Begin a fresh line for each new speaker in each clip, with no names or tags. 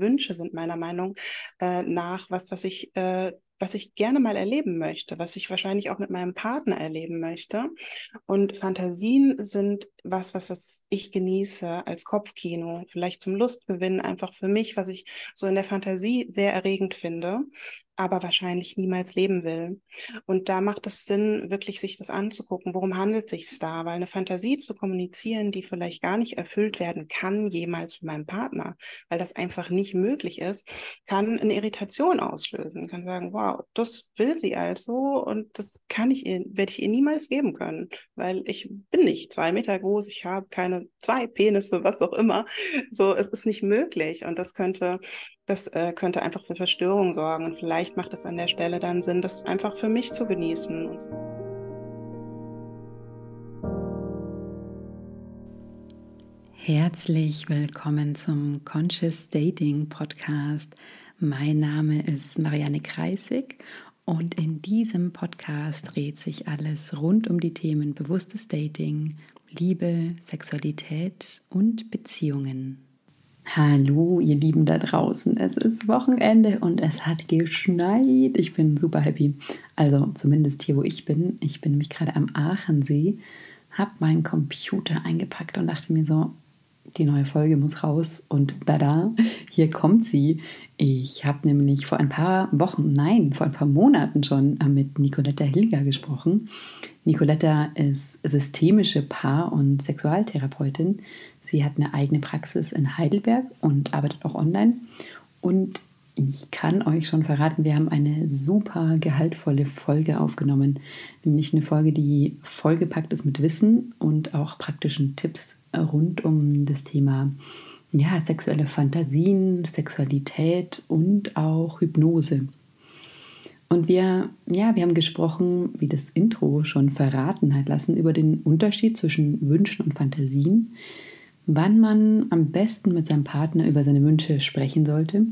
Wünsche sind meiner Meinung äh, nach was, was ich äh, was ich gerne mal erleben möchte, was ich wahrscheinlich auch mit meinem Partner erleben möchte. Und Fantasien sind was, was, was ich genieße als Kopfkino, vielleicht zum Lustgewinn, einfach für mich, was ich so in der Fantasie sehr erregend finde aber wahrscheinlich niemals leben will. Und da macht es Sinn, wirklich sich das anzugucken, worum handelt sich da? Weil eine Fantasie zu kommunizieren, die vielleicht gar nicht erfüllt werden kann, jemals von meinem Partner, weil das einfach nicht möglich ist, kann eine Irritation auslösen. Kann sagen, wow, das will sie also und das kann ich ihr, werde ich ihr niemals geben können, weil ich bin nicht zwei Meter groß, ich habe keine zwei Penisse, was auch immer. So, es ist nicht möglich und das könnte das äh, könnte einfach für Verstörung sorgen. Und vielleicht macht es an der Stelle dann Sinn, das einfach für mich zu genießen.
Herzlich willkommen zum Conscious Dating Podcast. Mein Name ist Marianne Kreisig und in diesem Podcast dreht sich alles rund um die Themen bewusstes Dating, Liebe, Sexualität und Beziehungen. Hallo, ihr Lieben da draußen. Es ist Wochenende und es hat geschneit. Ich bin super happy. Also zumindest hier, wo ich bin. Ich bin nämlich gerade am Aachensee, habe meinen Computer eingepackt und dachte mir so, die neue Folge muss raus und bada, hier kommt sie. Ich habe nämlich vor ein paar Wochen, nein, vor ein paar Monaten schon mit Nicoletta Hilger gesprochen. Nicoletta ist systemische Paar- und Sexualtherapeutin. Sie hat eine eigene Praxis in Heidelberg und arbeitet auch online. Und ich kann euch schon verraten, wir haben eine super gehaltvolle Folge aufgenommen. Nämlich eine Folge, die vollgepackt ist mit Wissen und auch praktischen Tipps rund um das Thema ja, sexuelle Fantasien, Sexualität und auch Hypnose. Und wir, ja, wir haben gesprochen, wie das Intro schon verraten hat lassen, über den Unterschied zwischen Wünschen und Fantasien, wann man am besten mit seinem Partner über seine Wünsche sprechen sollte.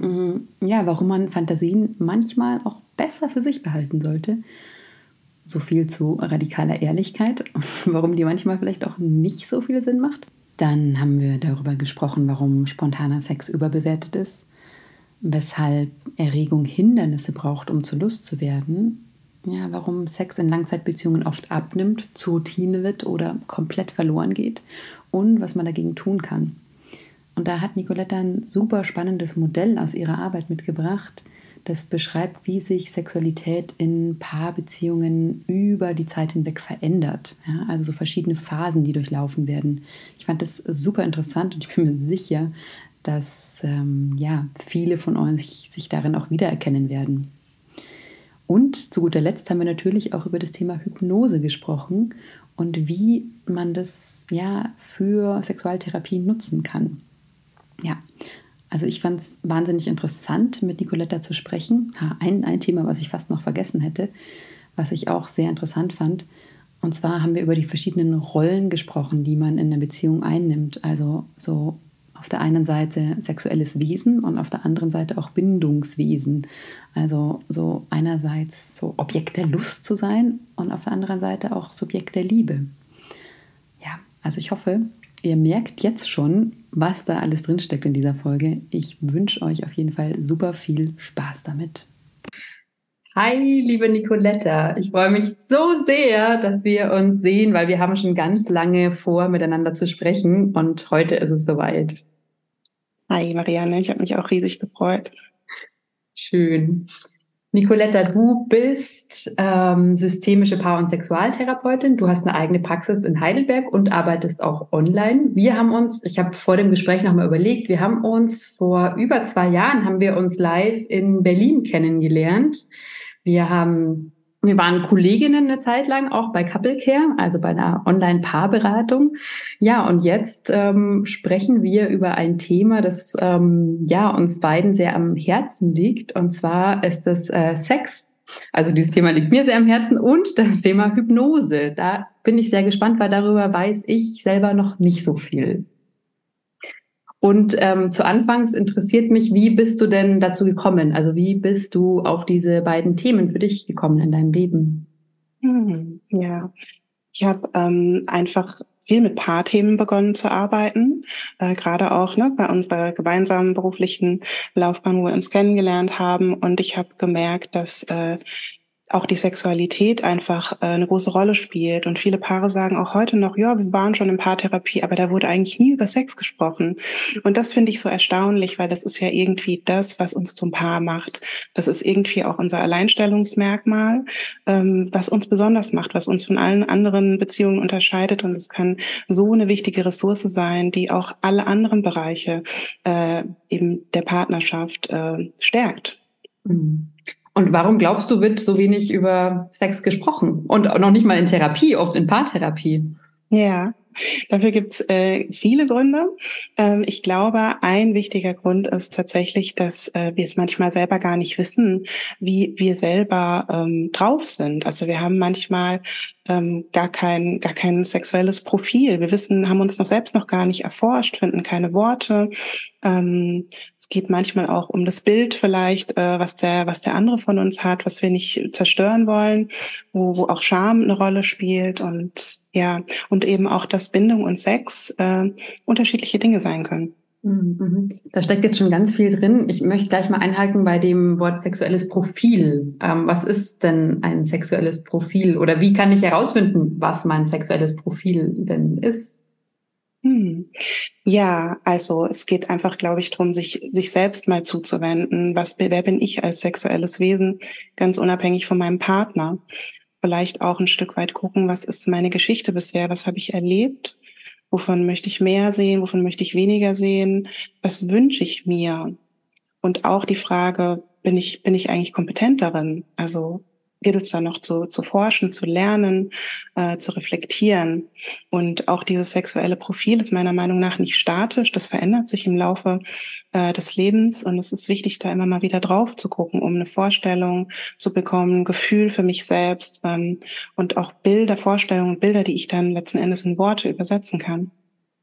Mm, ja, warum man Fantasien manchmal auch besser für sich behalten sollte. So viel zu radikaler Ehrlichkeit, warum die manchmal vielleicht auch nicht so viel Sinn macht. Dann haben wir darüber gesprochen, warum spontaner Sex überbewertet ist, weshalb Erregung Hindernisse braucht, um zu Lust zu werden ja, warum Sex in Langzeitbeziehungen oft abnimmt, zur Routine wird oder komplett verloren geht und was man dagegen tun kann. Und da hat Nicoletta ein super spannendes Modell aus ihrer Arbeit mitgebracht, das beschreibt, wie sich Sexualität in Paarbeziehungen über die Zeit hinweg verändert. Ja, also so verschiedene Phasen, die durchlaufen werden. Ich fand das super interessant und ich bin mir sicher, dass ähm, ja, viele von euch sich darin auch wiedererkennen werden. Und zu guter Letzt haben wir natürlich auch über das Thema Hypnose gesprochen und wie man das ja für Sexualtherapie nutzen kann. Ja, also ich fand es wahnsinnig interessant, mit Nicoletta zu sprechen. Ein, ein Thema, was ich fast noch vergessen hätte, was ich auch sehr interessant fand. Und zwar haben wir über die verschiedenen Rollen gesprochen, die man in einer Beziehung einnimmt. Also so auf der einen Seite sexuelles Wesen und auf der anderen Seite auch Bindungswesen. Also so einerseits so Objekt der Lust zu sein und auf der anderen Seite auch Subjekt der Liebe. Ja, also ich hoffe, ihr merkt jetzt schon, was da alles drinsteckt in dieser Folge. Ich wünsche euch auf jeden Fall super viel Spaß damit. Hi, liebe Nicoletta. Ich freue mich so sehr, dass wir uns sehen, weil wir haben schon ganz lange vor, miteinander zu sprechen und heute ist es soweit.
Hi Marianne, ich habe mich auch riesig gefreut.
Schön. Nicoletta, du bist ähm, systemische Paar- und Sexualtherapeutin. Du hast eine eigene Praxis in Heidelberg und arbeitest auch online. Wir haben uns, ich habe vor dem Gespräch nochmal überlegt, wir haben uns vor über zwei Jahren, haben wir uns live in Berlin kennengelernt. Wir haben wir waren Kolleginnen eine Zeit lang auch bei Couple Care, also bei einer Online-Paarberatung. Ja, und jetzt ähm, sprechen wir über ein Thema, das ähm, ja uns beiden sehr am Herzen liegt. Und zwar ist das äh, Sex. Also dieses Thema liegt mir sehr am Herzen und das Thema Hypnose. Da bin ich sehr gespannt, weil darüber weiß ich selber noch nicht so viel. Und ähm, zu Anfangs interessiert mich, wie bist du denn dazu gekommen? Also wie bist du auf diese beiden Themen für dich gekommen in deinem Leben?
Hm, ja, ich habe ähm, einfach viel mit Paarthemen begonnen zu arbeiten, äh, gerade auch ne, bei unserer gemeinsamen beruflichen Laufbahn, wo wir uns kennengelernt haben. Und ich habe gemerkt, dass äh, auch die Sexualität einfach äh, eine große Rolle spielt. Und viele Paare sagen auch heute noch, ja, wir waren schon in Paartherapie, aber da wurde eigentlich nie über Sex gesprochen. Und das finde ich so erstaunlich, weil das ist ja irgendwie das, was uns zum Paar macht. Das ist irgendwie auch unser Alleinstellungsmerkmal, ähm, was uns besonders macht, was uns von allen anderen Beziehungen unterscheidet. Und es kann so eine wichtige Ressource sein, die auch alle anderen Bereiche äh, eben der Partnerschaft äh, stärkt.
Mhm. Und warum glaubst du, wird so wenig über Sex gesprochen? Und noch nicht mal in Therapie, oft in Paartherapie.
Ja, dafür gibt's äh, viele Gründe. Ähm, ich glaube, ein wichtiger Grund ist tatsächlich, dass äh, wir es manchmal selber gar nicht wissen, wie wir selber ähm, drauf sind. Also wir haben manchmal ähm, gar kein gar kein sexuelles Profil. Wir wissen, haben uns noch selbst noch gar nicht erforscht, finden keine Worte. Ähm, es geht manchmal auch um das Bild vielleicht, äh, was der was der andere von uns hat, was wir nicht zerstören wollen, wo wo auch Scham eine Rolle spielt und ja, und eben auch, dass Bindung und Sex äh, unterschiedliche Dinge sein können.
Mhm. Da steckt jetzt schon ganz viel drin. Ich möchte gleich mal einhalten bei dem Wort sexuelles Profil. Ähm, was ist denn ein sexuelles Profil? Oder wie kann ich herausfinden, was mein sexuelles Profil denn ist?
Hm. Ja, also es geht einfach, glaube ich, darum, sich, sich selbst mal zuzuwenden. Was, wer bin ich als sexuelles Wesen, ganz unabhängig von meinem Partner? Vielleicht auch ein Stück weit gucken, was ist meine Geschichte bisher, was habe ich erlebt, wovon möchte ich mehr sehen, wovon möchte ich weniger sehen, was wünsche ich mir. Und auch die Frage, bin ich, bin ich eigentlich kompetent darin? Also gilt es da noch zu, zu forschen, zu lernen, äh, zu reflektieren. Und auch dieses sexuelle Profil ist meiner Meinung nach nicht statisch. Das verändert sich im Laufe äh, des Lebens. Und es ist wichtig, da immer mal wieder drauf zu gucken, um eine Vorstellung zu bekommen, Gefühl für mich selbst ähm, und auch Bilder, Vorstellungen, Bilder, die ich dann letzten Endes in Worte übersetzen kann.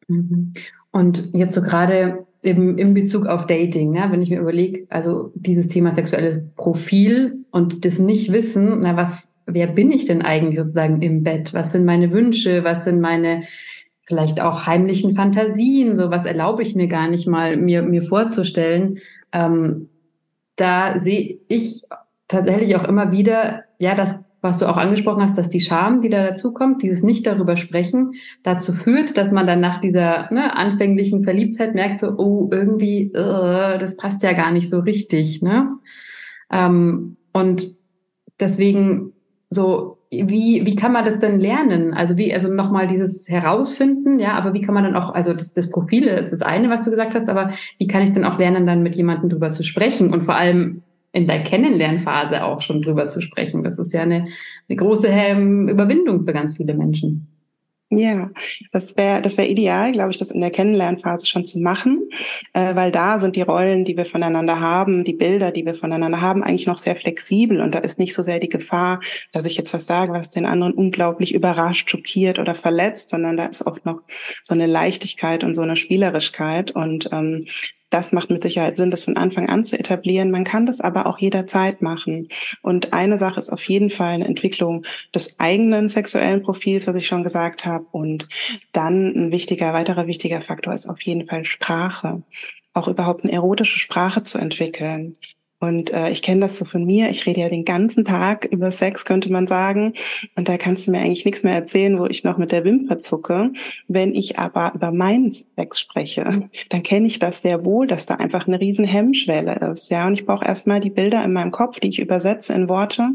Mhm. Und jetzt so gerade im, in Bezug auf Dating, ja, wenn ich mir überlege, also dieses Thema sexuelles Profil und das Nicht-Wissen, na, was, wer bin ich denn eigentlich sozusagen im Bett? Was sind meine Wünsche? Was sind meine vielleicht auch heimlichen Fantasien? So was erlaube ich mir gar nicht mal, mir, mir vorzustellen. Ähm, da sehe ich tatsächlich auch immer wieder, ja, dass was du auch angesprochen hast, dass die Scham, die da dazukommt, dieses nicht darüber sprechen, dazu führt, dass man dann nach dieser ne, anfänglichen Verliebtheit merkt, so, oh, irgendwie, uh, das passt ja gar nicht so richtig. Ne? Ähm, und deswegen so, wie, wie kann man das denn lernen? Also wie, also nochmal dieses Herausfinden, ja, aber wie kann man dann auch, also das, das Profil ist das eine, was du gesagt hast, aber wie kann ich denn auch lernen, dann mit jemandem drüber zu sprechen und vor allem in der Kennenlernphase auch schon drüber zu sprechen. Das ist ja eine, eine große Überwindung für ganz viele Menschen.
Ja, das wäre das wäre ideal, glaube ich, das in der Kennenlernphase schon zu machen, äh, weil da sind die Rollen, die wir voneinander haben, die Bilder, die wir voneinander haben, eigentlich noch sehr flexibel und da ist nicht so sehr die Gefahr, dass ich jetzt was sage, was den anderen unglaublich überrascht, schockiert oder verletzt, sondern da ist oft noch so eine Leichtigkeit und so eine Spielerischkeit und ähm, das macht mit Sicherheit Sinn, das von Anfang an zu etablieren. Man kann das aber auch jederzeit machen. Und eine Sache ist auf jeden Fall eine Entwicklung des eigenen sexuellen Profils, was ich schon gesagt habe. Und dann ein wichtiger, weiterer wichtiger Faktor ist auf jeden Fall Sprache auch überhaupt eine erotische Sprache zu entwickeln. Und äh, ich kenne das so von mir. Ich rede ja den ganzen Tag über Sex, könnte man sagen. Und da kannst du mir eigentlich nichts mehr erzählen, wo ich noch mit der Wimper zucke. Wenn ich aber über meinen Sex spreche, dann kenne ich das sehr wohl, dass da einfach eine riesen Hemmschwelle ist. Ja, und ich brauche erstmal die Bilder in meinem Kopf, die ich übersetze in Worte.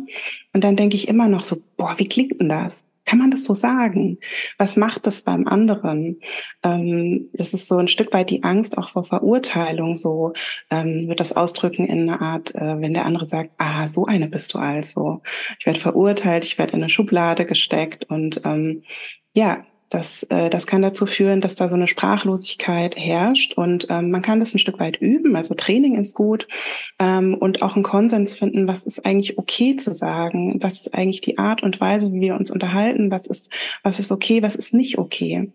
Und dann denke ich immer noch so, boah, wie klingt denn das? Kann man das so sagen? Was macht das beim anderen? Ähm, das ist so ein Stück weit die Angst auch vor Verurteilung. So ähm, wird das ausdrücken in einer Art, äh, wenn der andere sagt, ah, so eine bist du also. Ich werde verurteilt, ich werde in eine Schublade gesteckt und ähm, ja, das, äh, das kann dazu führen, dass da so eine Sprachlosigkeit herrscht. Und ähm, man kann das ein Stück weit üben. Also Training ist gut. Ähm, und auch einen Konsens finden, was ist eigentlich okay zu sagen, was ist eigentlich die Art und Weise, wie wir uns unterhalten, was ist, was ist okay, was ist nicht okay.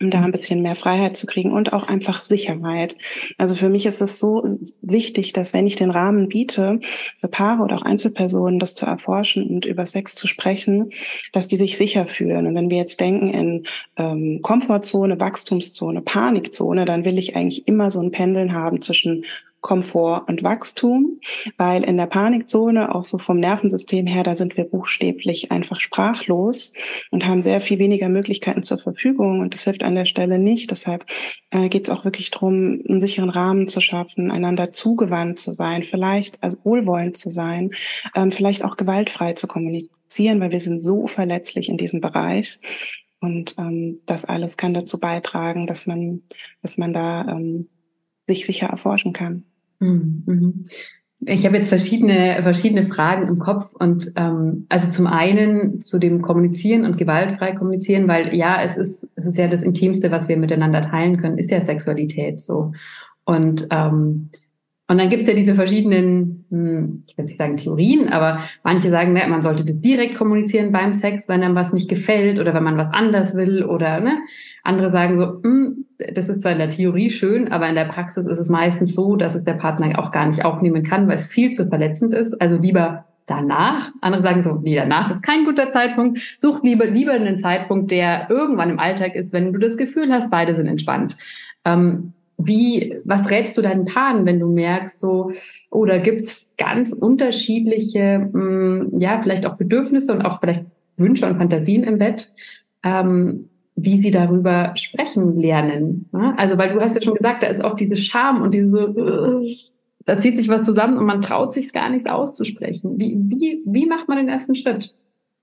Um da ein bisschen mehr Freiheit zu kriegen und auch einfach Sicherheit. Also für mich ist es so wichtig, dass wenn ich den Rahmen biete, für Paare oder auch Einzelpersonen das zu erforschen und über Sex zu sprechen, dass die sich sicher fühlen. Und wenn wir jetzt denken in ähm, Komfortzone, Wachstumszone, Panikzone, dann will ich eigentlich immer so ein Pendeln haben zwischen Komfort und Wachstum, weil in der Panikzone, auch so vom Nervensystem her, da sind wir buchstäblich einfach sprachlos und haben sehr viel weniger Möglichkeiten zur Verfügung und das hilft an der Stelle nicht. Deshalb äh, geht es auch wirklich darum, einen sicheren Rahmen zu schaffen, einander zugewandt zu sein, vielleicht also wohlwollend zu sein, ähm, vielleicht auch gewaltfrei zu kommunizieren, weil wir sind so verletzlich in diesem Bereich. Und ähm, das alles kann dazu beitragen, dass man, dass man da ähm, sich sicher erforschen kann.
Mhm, mhm. Ich habe jetzt verschiedene, verschiedene Fragen im Kopf und ähm, also zum einen zu dem Kommunizieren und gewaltfrei kommunizieren, weil ja, es ist, es ist ja das Intimste, was wir miteinander teilen können, ist ja Sexualität so. Und ähm, und dann gibt's ja diese verschiedenen, hm, ich will nicht sagen Theorien, aber manche sagen, ne, man sollte das direkt kommunizieren beim Sex, wenn einem was nicht gefällt oder wenn man was anders will oder ne. Andere sagen so, hm, das ist zwar in der Theorie schön, aber in der Praxis ist es meistens so, dass es der Partner auch gar nicht aufnehmen kann, weil es viel zu verletzend ist. Also lieber danach. Andere sagen so, nee, danach ist kein guter Zeitpunkt. Such lieber, lieber einen Zeitpunkt, der irgendwann im Alltag ist, wenn du das Gefühl hast, beide sind entspannt. Ähm, wie, was rätst du deinen Paaren, wenn du merkst, so, oder gibt's ganz unterschiedliche, mh, mm, ja, vielleicht auch Bedürfnisse und auch vielleicht Wünsche und Fantasien im Bett, ähm, wie sie darüber sprechen lernen. Ne? Also, weil du hast ja schon gesagt, da ist oft diese Scham und diese, äh, da zieht sich was zusammen und man traut sich gar nichts auszusprechen. Wie, wie, wie macht man den ersten Schritt?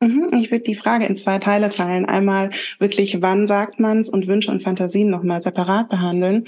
Mhm, ich würde die Frage in zwei Teile teilen. Einmal wirklich, wann sagt man es und Wünsche und Fantasien nochmal separat behandeln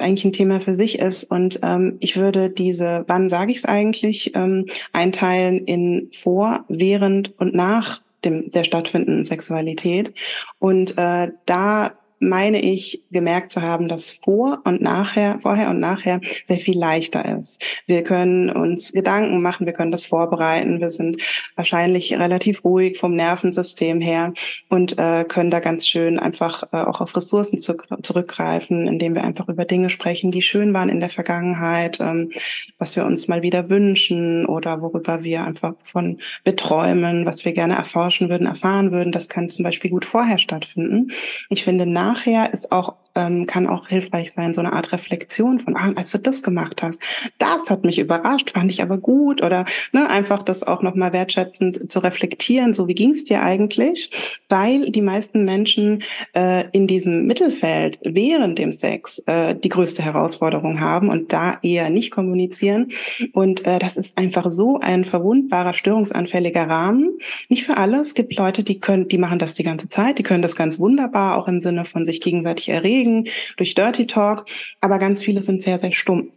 eigentlich ein Thema für sich ist. Und ähm, ich würde diese, wann sage ich es eigentlich, ähm, einteilen in vor, während und nach dem der stattfindenden Sexualität. Und äh, da meine ich, gemerkt zu haben, dass vor und nachher, vorher und nachher sehr viel leichter ist. Wir können uns Gedanken machen, wir können das vorbereiten, wir sind wahrscheinlich relativ ruhig vom Nervensystem her und äh, können da ganz schön einfach äh, auch auf Ressourcen zu, zurückgreifen, indem wir einfach über Dinge sprechen, die schön waren in der Vergangenheit, ähm, was wir uns mal wieder wünschen oder worüber wir einfach von beträumen, was wir gerne erforschen würden, erfahren würden. Das kann zum Beispiel gut vorher stattfinden. Ich finde, nach nachher ist auch ähm, kann auch hilfreich sein, so eine Art Reflexion von, ah, als du das gemacht hast, das hat mich überrascht, fand ich aber gut oder ne, einfach das auch nochmal wertschätzend zu reflektieren, so wie ging es dir eigentlich, weil die meisten Menschen äh, in diesem Mittelfeld während dem Sex äh, die größte Herausforderung haben und da eher nicht kommunizieren. Und äh, das ist einfach so ein verwundbarer, störungsanfälliger Rahmen. Nicht für alle, es gibt Leute, die können, die machen das die ganze Zeit, die können das ganz wunderbar, auch im Sinne von sich gegenseitig erregen bewegen durch Dirty Talk, aber ganz viele sind sehr, sehr stumm.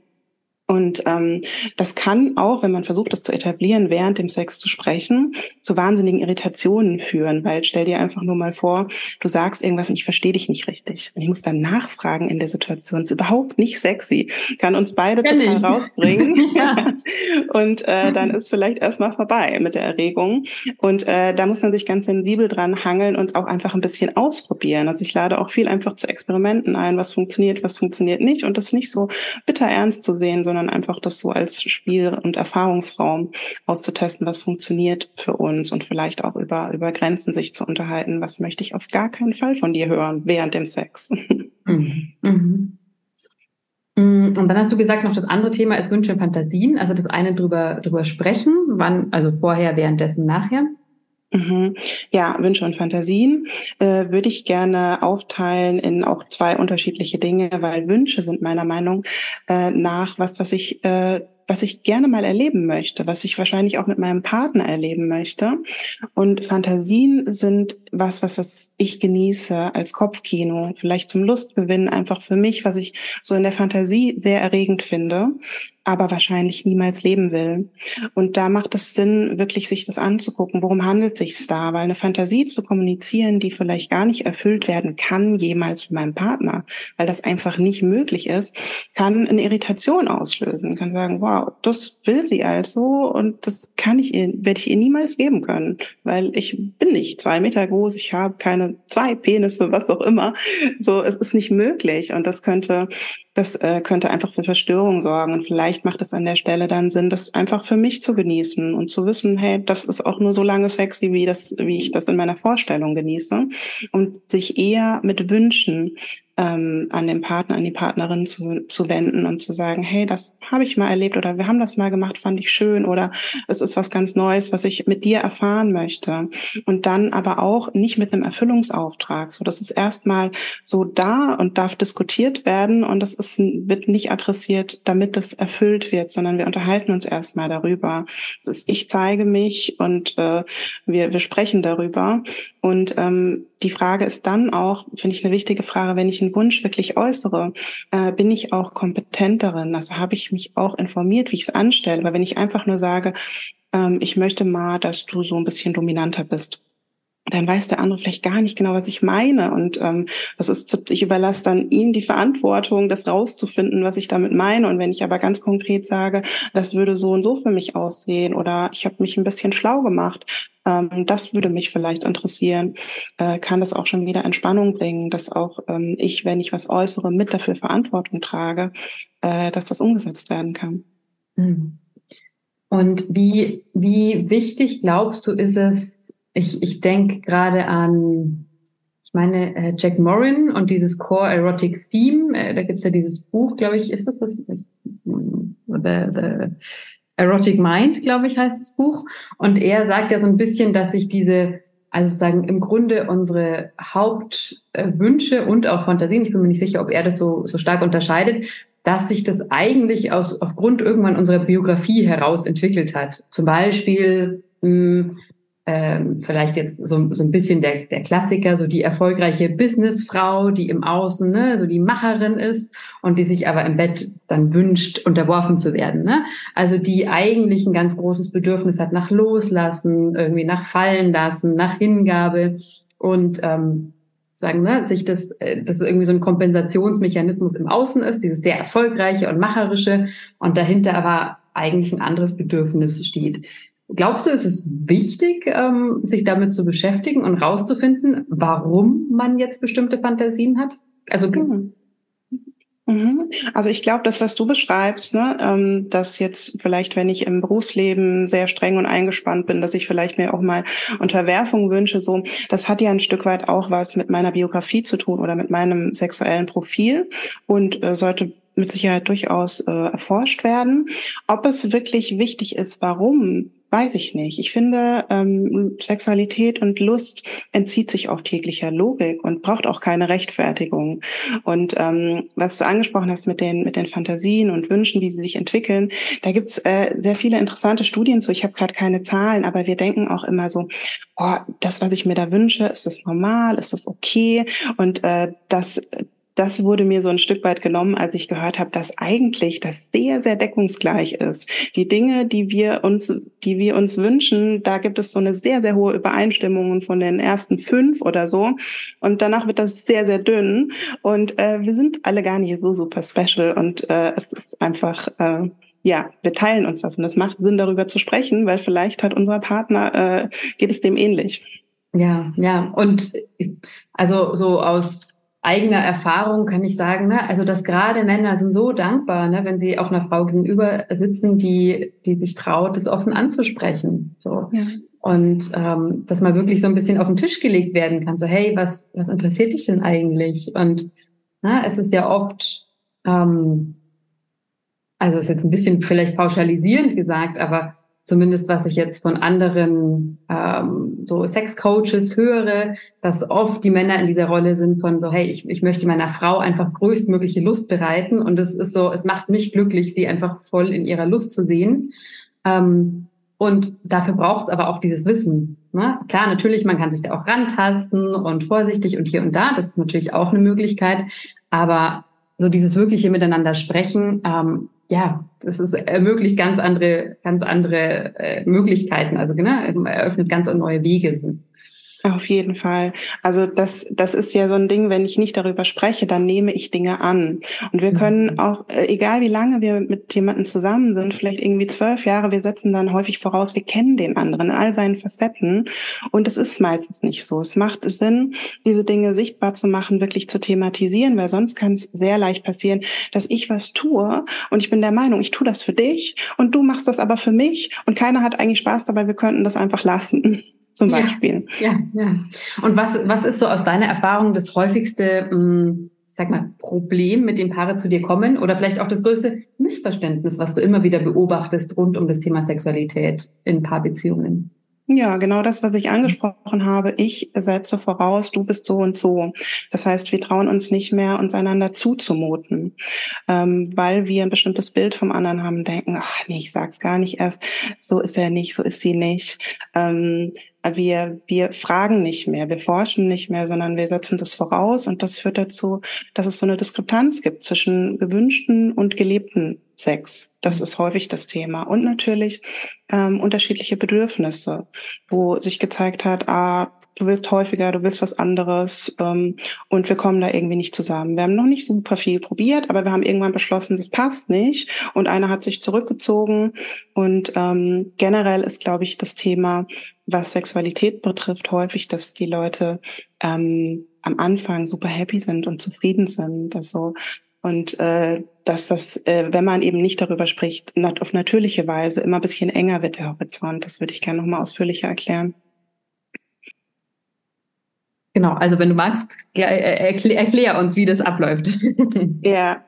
Und ähm, das kann auch, wenn man versucht, das zu etablieren, während dem Sex zu sprechen, zu wahnsinnigen Irritationen führen. Weil stell dir einfach nur mal vor, du sagst irgendwas und ich verstehe dich nicht richtig. Und ich muss dann nachfragen in der Situation. Das ist überhaupt nicht sexy. Kann uns beide Kenn total ich. rausbringen. und äh, dann ist vielleicht erstmal vorbei mit der Erregung. Und äh, da muss man sich ganz sensibel dran hangeln und auch einfach ein bisschen ausprobieren. Also ich lade auch viel einfach zu Experimenten ein, was funktioniert, was funktioniert nicht. Und das nicht so bitter ernst zu sehen, sondern sondern einfach das so als Spiel- und Erfahrungsraum auszutesten, was funktioniert für uns und vielleicht auch über, über Grenzen sich zu unterhalten. Was möchte ich auf gar keinen Fall von dir hören während dem Sex? Mhm.
Mhm. Mm, und dann hast du gesagt, noch das andere Thema ist Wünsche und Fantasien. Also das eine drüber, drüber sprechen, wann, also vorher, währenddessen, nachher.
Mhm. Ja, Wünsche und Fantasien äh, würde ich gerne aufteilen in auch zwei unterschiedliche Dinge, weil Wünsche sind meiner Meinung äh, nach was, was ich äh, was ich gerne mal erleben möchte, was ich wahrscheinlich auch mit meinem Partner erleben möchte. Und Fantasien sind was, was, was ich genieße als Kopfkino, vielleicht zum Lustgewinn einfach für mich, was ich so in der Fantasie sehr erregend finde aber wahrscheinlich niemals leben will. Und da macht es Sinn, wirklich sich das anzugucken. Worum handelt sich da? Weil eine Fantasie zu kommunizieren, die vielleicht gar nicht erfüllt werden kann, jemals von meinem Partner, weil das einfach nicht möglich ist, kann eine Irritation auslösen. Kann sagen, wow, wow, das will sie also und das kann ich ihr, werde ich ihr niemals geben können, weil ich bin nicht zwei Meter groß, ich habe keine zwei Penisse, was auch immer. So, es ist nicht möglich und das könnte das äh, könnte einfach für Verstörung sorgen. Und vielleicht macht es an der Stelle dann Sinn, das einfach für mich zu genießen und zu wissen, hey, das ist auch nur so lange sexy, wie das, wie ich das in meiner Vorstellung genieße. Und sich eher mit Wünschen ähm, an den Partner, an die Partnerin zu, zu wenden und zu sagen, hey, das habe ich mal erlebt oder wir haben das mal gemacht, fand ich schön oder es ist was ganz Neues, was ich mit dir erfahren möchte. Und dann aber auch nicht mit einem Erfüllungsauftrag. So, das ist erstmal so da und darf diskutiert werden und das ist, wird nicht adressiert, damit das erfüllt wird, sondern wir unterhalten uns erstmal darüber. Es ist, ich zeige mich und äh, wir, wir sprechen darüber. Und ähm, die Frage ist dann auch, finde ich eine wichtige Frage, wenn ich Wunsch wirklich äußere, äh, bin ich auch kompetent darin? Also habe ich mich auch informiert, wie ich es anstelle? Aber wenn ich einfach nur sage, ähm, ich möchte mal, dass du so ein bisschen dominanter bist, dann weiß der andere vielleicht gar nicht genau, was ich meine. Und ähm, das ist, ich überlasse dann ihm die Verantwortung, das rauszufinden, was ich damit meine. Und wenn ich aber ganz konkret sage, das würde so und so für mich aussehen oder ich habe mich ein bisschen schlau gemacht, ähm, das würde mich vielleicht interessieren, äh, kann das auch schon wieder Entspannung bringen, dass auch ähm, ich, wenn ich was äußere, mit dafür Verantwortung trage, äh, dass das umgesetzt werden kann.
Mhm. Und wie, wie wichtig glaubst du, ist es, ich, ich denke gerade an, ich meine, äh, Jack Morin und dieses Core Erotic Theme. Äh, da gibt's ja dieses Buch, glaube ich, ist das das? The, the Erotic Mind, glaube ich, heißt das Buch. Und er sagt ja so ein bisschen, dass sich diese, also sagen im Grunde unsere Hauptwünsche und auch Fantasien, ich bin mir nicht sicher, ob er das so, so stark unterscheidet, dass sich das eigentlich aus, aufgrund irgendwann unserer Biografie heraus entwickelt hat. Zum Beispiel mh, ähm, vielleicht jetzt so, so ein bisschen der, der Klassiker, so die erfolgreiche Businessfrau, die im Außen ne, so die Macherin ist und die sich aber im Bett dann wünscht, unterworfen zu werden. Ne? Also die eigentlich ein ganz großes Bedürfnis hat nach Loslassen, irgendwie nach Fallen lassen, nach Hingabe und ähm, sagen, ne, sich das, äh, das irgendwie so ein Kompensationsmechanismus im Außen ist, dieses sehr erfolgreiche und macherische und dahinter aber eigentlich ein anderes Bedürfnis steht. Glaubst du, ist es wichtig, ähm, sich damit zu beschäftigen und rauszufinden, warum man jetzt bestimmte Fantasien hat? Also mhm.
mhm. Also ich glaube, das, was du beschreibst, ne, ähm, dass jetzt vielleicht, wenn ich im Berufsleben sehr streng und eingespannt bin, dass ich vielleicht mir auch mal Unterwerfung wünsche, so, das hat ja ein Stück weit auch was mit meiner Biografie zu tun oder mit meinem sexuellen Profil und äh, sollte mit Sicherheit durchaus äh, erforscht werden. Ob es wirklich wichtig ist, warum Weiß ich nicht. Ich finde, ähm, Sexualität und Lust entzieht sich auf täglicher Logik und braucht auch keine Rechtfertigung. Und ähm, was du angesprochen hast mit den mit den Fantasien und Wünschen, wie sie sich entwickeln, da gibt's äh, sehr viele interessante Studien zu. Ich habe gerade keine Zahlen, aber wir denken auch immer so, oh, das, was ich mir da wünsche, ist das normal, ist das okay? Und äh, das das wurde mir so ein Stück weit genommen, als ich gehört habe, dass eigentlich das sehr, sehr deckungsgleich ist. Die Dinge, die wir uns, die wir uns wünschen, da gibt es so eine sehr, sehr hohe Übereinstimmung von den ersten fünf oder so. Und danach wird das sehr, sehr dünn. Und äh, wir sind alle gar nicht so super special. Und äh, es ist einfach, äh, ja, wir teilen uns das. Und es macht Sinn, darüber zu sprechen, weil vielleicht hat unser Partner, äh, geht es dem ähnlich.
Ja, ja. Und also so aus eigener Erfahrung kann ich sagen, ne, also dass gerade Männer sind so dankbar, ne, wenn sie auch einer Frau gegenüber sitzen, die, die sich traut, das offen anzusprechen. So. Ja. Und ähm, dass mal wirklich so ein bisschen auf den Tisch gelegt werden kann. So, hey, was, was interessiert dich denn eigentlich? Und na, es ist ja oft, ähm, also ist jetzt ein bisschen vielleicht pauschalisierend gesagt, aber zumindest was ich jetzt von anderen ähm, so Sexcoaches höre, dass oft die Männer in dieser Rolle sind von so, hey, ich, ich möchte meiner Frau einfach größtmögliche Lust bereiten und es ist so, es macht mich glücklich, sie einfach voll in ihrer Lust zu sehen. Ähm, und dafür braucht es aber auch dieses Wissen. Ne? Klar, natürlich, man kann sich da auch rantasten und vorsichtig und hier und da, das ist natürlich auch eine Möglichkeit, aber so dieses wirkliche Miteinander sprechen, ähm, ja, das ist, ermöglicht ganz andere, ganz andere äh, Möglichkeiten, also ne, eröffnet ganz neue Wege.
Auf jeden Fall. Also das, das ist ja so ein Ding, wenn ich nicht darüber spreche, dann nehme ich Dinge an. Und wir können mhm. auch, äh, egal wie lange wir mit jemandem zusammen sind, vielleicht irgendwie zwölf Jahre, wir setzen dann häufig voraus, wir kennen den anderen in all seinen Facetten. Und es ist meistens nicht so. Es macht Sinn, diese Dinge sichtbar zu machen, wirklich zu thematisieren, weil sonst kann es sehr leicht passieren, dass ich was tue und ich bin der Meinung, ich tue das für dich und du machst das aber für mich und keiner hat eigentlich Spaß dabei, wir könnten das einfach lassen zum Beispiel.
Ja, ja. ja. Und was, was ist so aus deiner Erfahrung das häufigste, mh, hm, sag mal, Problem, mit dem Paare zu dir kommen oder vielleicht auch das größte Missverständnis, was du immer wieder beobachtest rund um das Thema Sexualität in Paarbeziehungen?
Ja, genau das, was ich angesprochen habe. Ich setze voraus, du bist so und so. Das heißt, wir trauen uns nicht mehr, uns einander zuzumuten, ähm, weil wir ein bestimmtes Bild vom anderen haben, denken, ach nee, ich sag's gar nicht erst, so ist er nicht, so ist sie nicht. Ähm, wir, wir fragen nicht mehr, wir forschen nicht mehr, sondern wir setzen das voraus und das führt dazu, dass es so eine Diskrepanz gibt zwischen gewünschten und gelebten Sex. Das mhm. ist häufig das Thema. Und natürlich ähm, unterschiedliche Bedürfnisse, wo sich gezeigt hat, ah, du willst häufiger, du willst was anderes ähm, und wir kommen da irgendwie nicht zusammen. Wir haben noch nicht super viel probiert, aber wir haben irgendwann beschlossen, das passt nicht und einer hat sich zurückgezogen und ähm, generell ist, glaube ich, das Thema, was Sexualität betrifft, häufig, dass die Leute ähm, am Anfang super happy sind und zufrieden sind. Also und äh, dass das, äh, wenn man eben nicht darüber spricht, nat auf natürliche Weise immer ein bisschen enger wird der Horizont. Das würde ich gerne nochmal ausführlicher erklären.
Genau, also wenn du magst, äh, erklär, erklär uns, wie das abläuft.
Ja,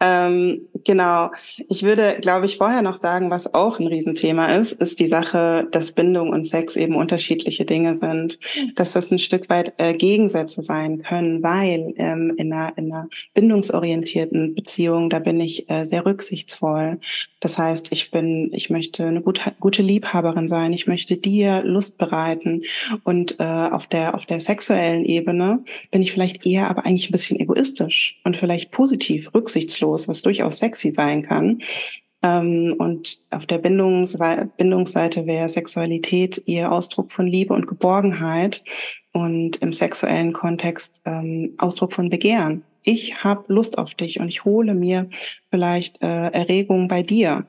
ähm, genau. Ich würde, glaube ich, vorher noch sagen, was auch ein Riesenthema ist, ist die Sache, dass Bindung und Sex eben unterschiedliche Dinge sind, dass das ein Stück weit äh, Gegensätze sein können, weil ähm, in, einer, in einer bindungsorientierten Beziehung, da bin ich äh, sehr rücksichtsvoll. Das heißt, ich bin, ich möchte eine gute, gute Liebhaberin sein, ich möchte dir Lust bereiten und äh, auf der auf der sexuellen Ebene bin ich vielleicht eher, aber eigentlich ein bisschen egoistisch und vielleicht positiv, rücksichtslos, was durchaus sexy sein kann. Ähm, und auf der Bindungsseite, Bindungsseite wäre Sexualität eher Ausdruck von Liebe und Geborgenheit und im sexuellen Kontext ähm, Ausdruck von Begehren. Ich habe Lust auf dich und ich hole mir vielleicht äh, Erregung bei dir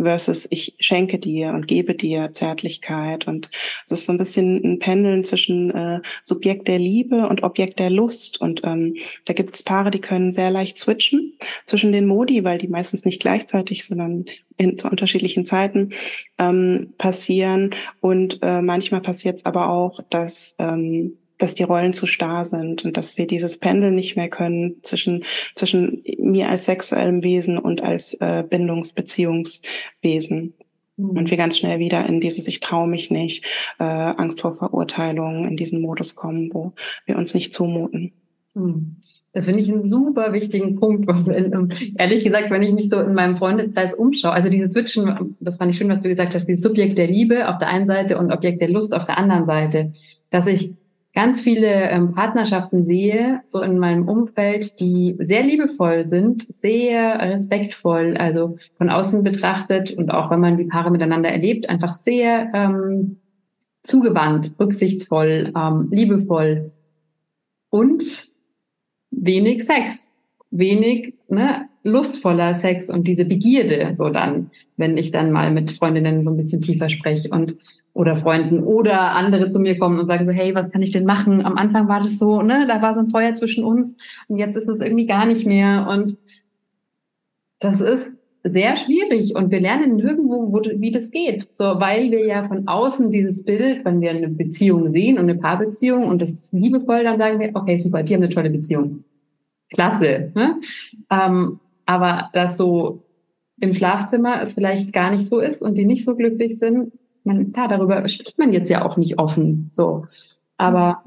versus ich schenke dir und gebe dir Zärtlichkeit. Und es ist so ein bisschen ein Pendeln zwischen äh, Subjekt der Liebe und Objekt der Lust. Und ähm, da gibt es Paare, die können sehr leicht switchen zwischen den Modi, weil die meistens nicht gleichzeitig, sondern in, zu unterschiedlichen Zeiten ähm, passieren. Und äh, manchmal passiert es aber auch, dass ähm, dass die Rollen zu starr sind und dass wir dieses Pendel nicht mehr können zwischen, zwischen mir als sexuellem Wesen und als äh, Bindungsbeziehungswesen. Mhm. Und wir ganz schnell wieder in dieses Ich traue mich nicht, äh, Angst vor Verurteilung, in diesen Modus kommen, wo wir uns nicht zumuten.
Mhm. Das finde ich einen super wichtigen Punkt. Ehrlich gesagt, wenn ich mich so in meinem Freundeskreis umschaue, also dieses Switchen, das fand ich schön, was du gesagt hast, dieses Subjekt der Liebe auf der einen Seite und Objekt der Lust auf der anderen Seite, dass ich ganz viele ähm, Partnerschaften sehe, so in meinem Umfeld, die sehr liebevoll sind, sehr respektvoll, also von außen betrachtet und auch wenn man die Paare miteinander erlebt, einfach sehr ähm, zugewandt, rücksichtsvoll, ähm, liebevoll und wenig Sex, wenig ne, lustvoller Sex und diese Begierde so dann, wenn ich dann mal mit Freundinnen so ein bisschen tiefer spreche. Und oder Freunden oder andere zu mir kommen und sagen so, hey, was kann ich denn machen? Am Anfang war das so, ne, da war so ein Feuer zwischen uns und jetzt ist es irgendwie gar nicht mehr und das ist sehr schwierig und wir lernen nirgendwo, wo, wie das geht. So, weil wir ja von außen dieses Bild, wenn wir eine Beziehung sehen und eine Paarbeziehung und das ist liebevoll, dann sagen wir, okay, super, die haben eine tolle Beziehung. Klasse. Ne? Ähm, aber dass so im Schlafzimmer es vielleicht gar nicht so ist und die nicht so glücklich sind, man, klar, darüber spricht man jetzt ja auch nicht offen, so. Aber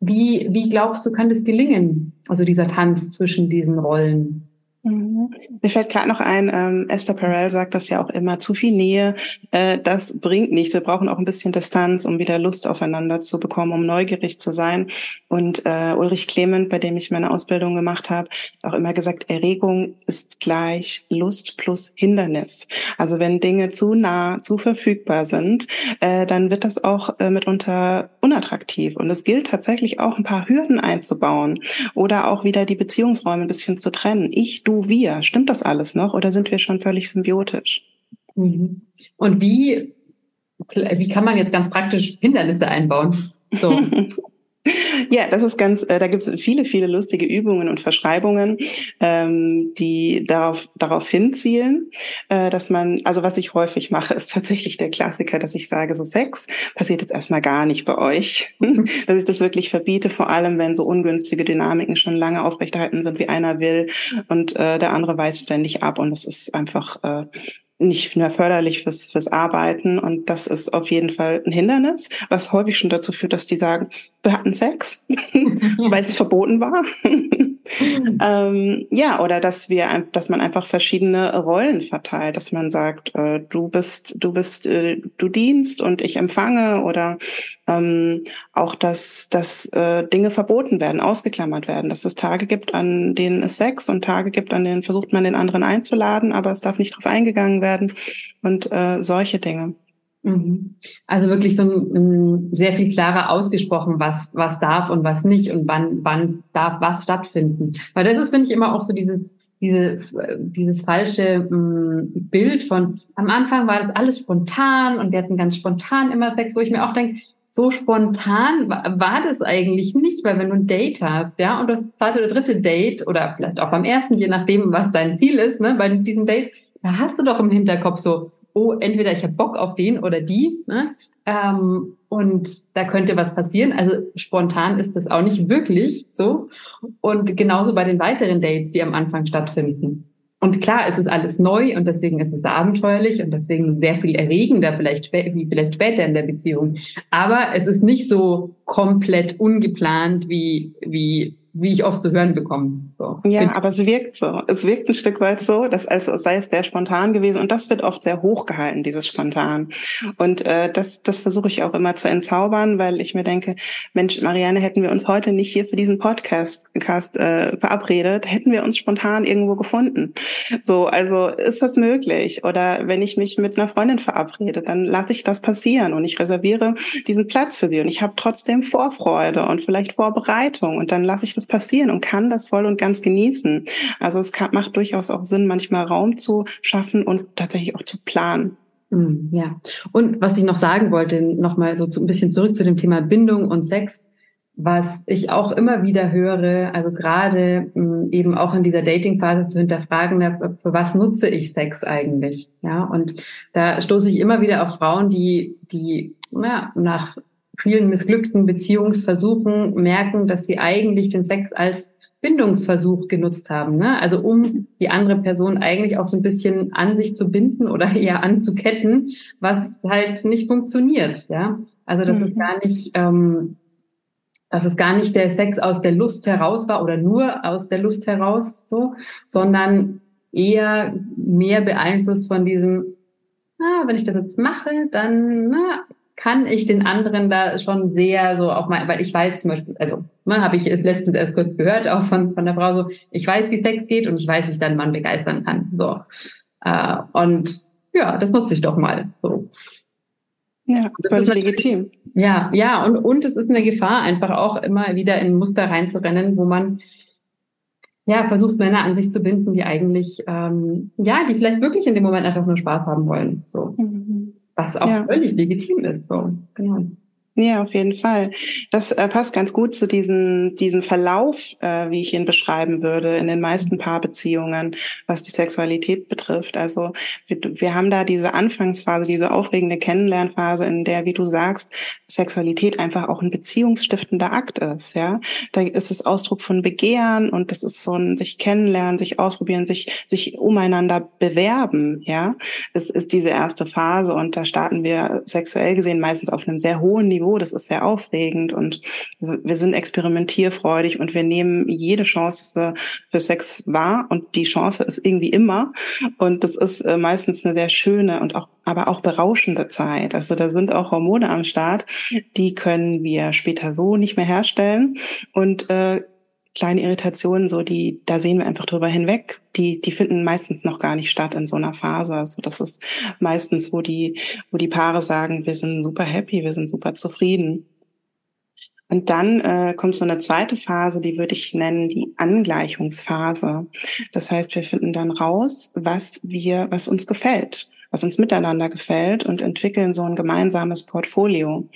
wie, wie glaubst du, kann das gelingen? Also dieser Tanz zwischen diesen Rollen?
Mhm. Mir fällt gerade noch ein, ähm, Esther Perel sagt das ja auch immer, zu viel Nähe, äh, das bringt nichts. Wir brauchen auch ein bisschen Distanz, um wieder Lust aufeinander zu bekommen, um neugierig zu sein. Und äh, Ulrich Clement, bei dem ich meine Ausbildung gemacht habe, auch immer gesagt, Erregung ist gleich Lust plus Hindernis. Also wenn Dinge zu nah, zu verfügbar sind, äh, dann wird das auch äh, mitunter unattraktiv. Und es gilt tatsächlich auch ein paar Hürden einzubauen oder auch wieder die Beziehungsräume ein bisschen zu trennen. Ich, du, wir. Stimmt das alles noch oder sind wir schon völlig symbiotisch?
Mhm. Und wie, wie kann man jetzt ganz praktisch Hindernisse einbauen? So.
Ja, das ist ganz, äh, da gibt es viele, viele lustige Übungen und Verschreibungen, ähm, die darauf, darauf hinzielen, äh, dass man, also was ich häufig mache, ist tatsächlich der Klassiker, dass ich sage, so Sex passiert jetzt erstmal gar nicht bei euch. dass ich das wirklich verbiete, vor allem wenn so ungünstige Dynamiken schon lange aufrechterhalten sind, wie einer will und äh, der andere weist ständig ab und das ist einfach äh, nicht mehr förderlich fürs, fürs Arbeiten. Und das ist auf jeden Fall ein Hindernis, was häufig schon dazu führt, dass die sagen, wir hatten Sex, weil es verboten war. Ähm, ja, oder dass wir, dass man einfach verschiedene Rollen verteilt, dass man sagt, äh, du bist, du bist, äh, du dienst und ich empfange oder ähm, auch, dass, dass äh, Dinge verboten werden, ausgeklammert werden, dass es Tage gibt, an denen es Sex und Tage gibt, an denen versucht man den anderen einzuladen, aber es darf nicht darauf eingegangen werden und äh, solche Dinge.
Mhm. Also wirklich so um, sehr viel klarer ausgesprochen, was, was darf und was nicht und wann, wann darf was stattfinden. Weil das ist, finde ich, immer auch so dieses, diese, dieses falsche um, Bild von, am Anfang war das alles spontan und wir hatten ganz spontan immer Sex, wo ich mir auch denke, so spontan war, war das eigentlich nicht, weil wenn du ein Date hast, ja, und das zweite oder dritte Date oder vielleicht auch beim ersten, je nachdem, was dein Ziel ist, ne, bei diesem Date, da hast du doch im Hinterkopf so, oh, entweder ich habe Bock auf den oder die, ne? Ähm, und da könnte was passieren. Also spontan ist das auch nicht wirklich so. Und genauso bei den weiteren Dates, die am Anfang stattfinden. Und klar, es ist alles neu und deswegen ist es abenteuerlich und deswegen sehr viel erregender vielleicht wie vielleicht später in der Beziehung. Aber es ist nicht so komplett ungeplant wie wie wie ich oft zu hören bekomme.
So. Ja, aber es wirkt so. Es wirkt ein Stück weit so, dass also sei es sehr spontan gewesen und das wird oft sehr hoch gehalten, dieses Spontan. Und äh, das, das versuche ich auch immer zu entzaubern, weil ich mir denke, Mensch, Marianne, hätten wir uns heute nicht hier für diesen Podcast Cast, äh, verabredet, hätten wir uns spontan irgendwo gefunden. So, also ist das möglich? Oder wenn ich mich mit einer Freundin verabrede, dann lasse ich das passieren und ich reserviere diesen Platz für sie und ich habe trotzdem Vorfreude und vielleicht Vorbereitung und dann lasse ich das passieren und kann das voll und ganz genießen. Also es kann, macht durchaus auch Sinn, manchmal Raum zu schaffen und tatsächlich auch zu planen.
Mm, ja, und was ich noch sagen wollte, nochmal so zu, ein bisschen zurück zu dem Thema Bindung und Sex, was ich auch immer wieder höre, also gerade mm, eben auch in dieser Dating-Phase zu hinterfragen, für was nutze ich Sex eigentlich? Ja, und da stoße ich immer wieder auf Frauen, die, die ja, nach vielen missglückten Beziehungsversuchen merken, dass sie eigentlich den Sex als Bindungsversuch genutzt haben. Ne? Also um die andere Person eigentlich auch so ein bisschen an sich zu binden oder eher anzuketten, was halt nicht funktioniert. Ja, also das mhm. ist gar nicht, ähm, dass es gar nicht der Sex aus der Lust heraus war oder nur aus der Lust heraus so, sondern eher mehr beeinflusst von diesem, ah, wenn ich das jetzt mache, dann na, kann ich den anderen da schon sehr so auch mal, weil ich weiß zum Beispiel, also ne, habe ich letztens erst kurz gehört, auch von, von der Frau so, ich weiß, wie Sex geht und ich weiß, wie ich dann Mann begeistern kann. So. Äh, und ja, das nutze ich doch mal. So.
Ja, völlig legitim.
Ja, ja, und, und es ist eine Gefahr, einfach auch immer wieder in Muster reinzurennen, wo man ja versucht, Männer an sich zu binden, die eigentlich, ähm, ja, die vielleicht wirklich in dem Moment einfach nur Spaß haben wollen. So. Mhm. Was auch ja. völlig legitim ist, so, genau.
Ja, auf jeden Fall. Das äh, passt ganz gut zu diesem, diesem Verlauf, äh, wie ich ihn beschreiben würde, in den meisten Paarbeziehungen, was die Sexualität betrifft. Also wir, wir haben da diese Anfangsphase, diese aufregende Kennenlernphase, in der, wie du sagst, Sexualität einfach auch ein beziehungsstiftender Akt ist. Ja, da ist es Ausdruck von Begehren und das ist so ein sich kennenlernen, sich ausprobieren, sich sich umeinander bewerben. Ja, es ist diese erste Phase und da starten wir sexuell gesehen meistens auf einem sehr hohen Niveau das ist sehr aufregend und wir sind experimentierfreudig und wir nehmen jede Chance für Sex wahr und die Chance ist irgendwie immer und das ist äh, meistens eine sehr schöne und auch aber auch berauschende Zeit. Also da sind auch Hormone am Start, die können wir später so nicht mehr herstellen und äh, kleine Irritationen, so die, da sehen wir einfach drüber hinweg. Die, die finden meistens noch gar nicht statt in so einer Phase. Also das ist meistens, wo die, wo die Paare sagen, wir sind super happy, wir sind super zufrieden. Und dann äh, kommt so eine zweite Phase, die würde ich nennen die Angleichungsphase. Das heißt, wir finden dann raus, was wir, was uns gefällt, was uns miteinander gefällt und entwickeln so ein gemeinsames Portfolio.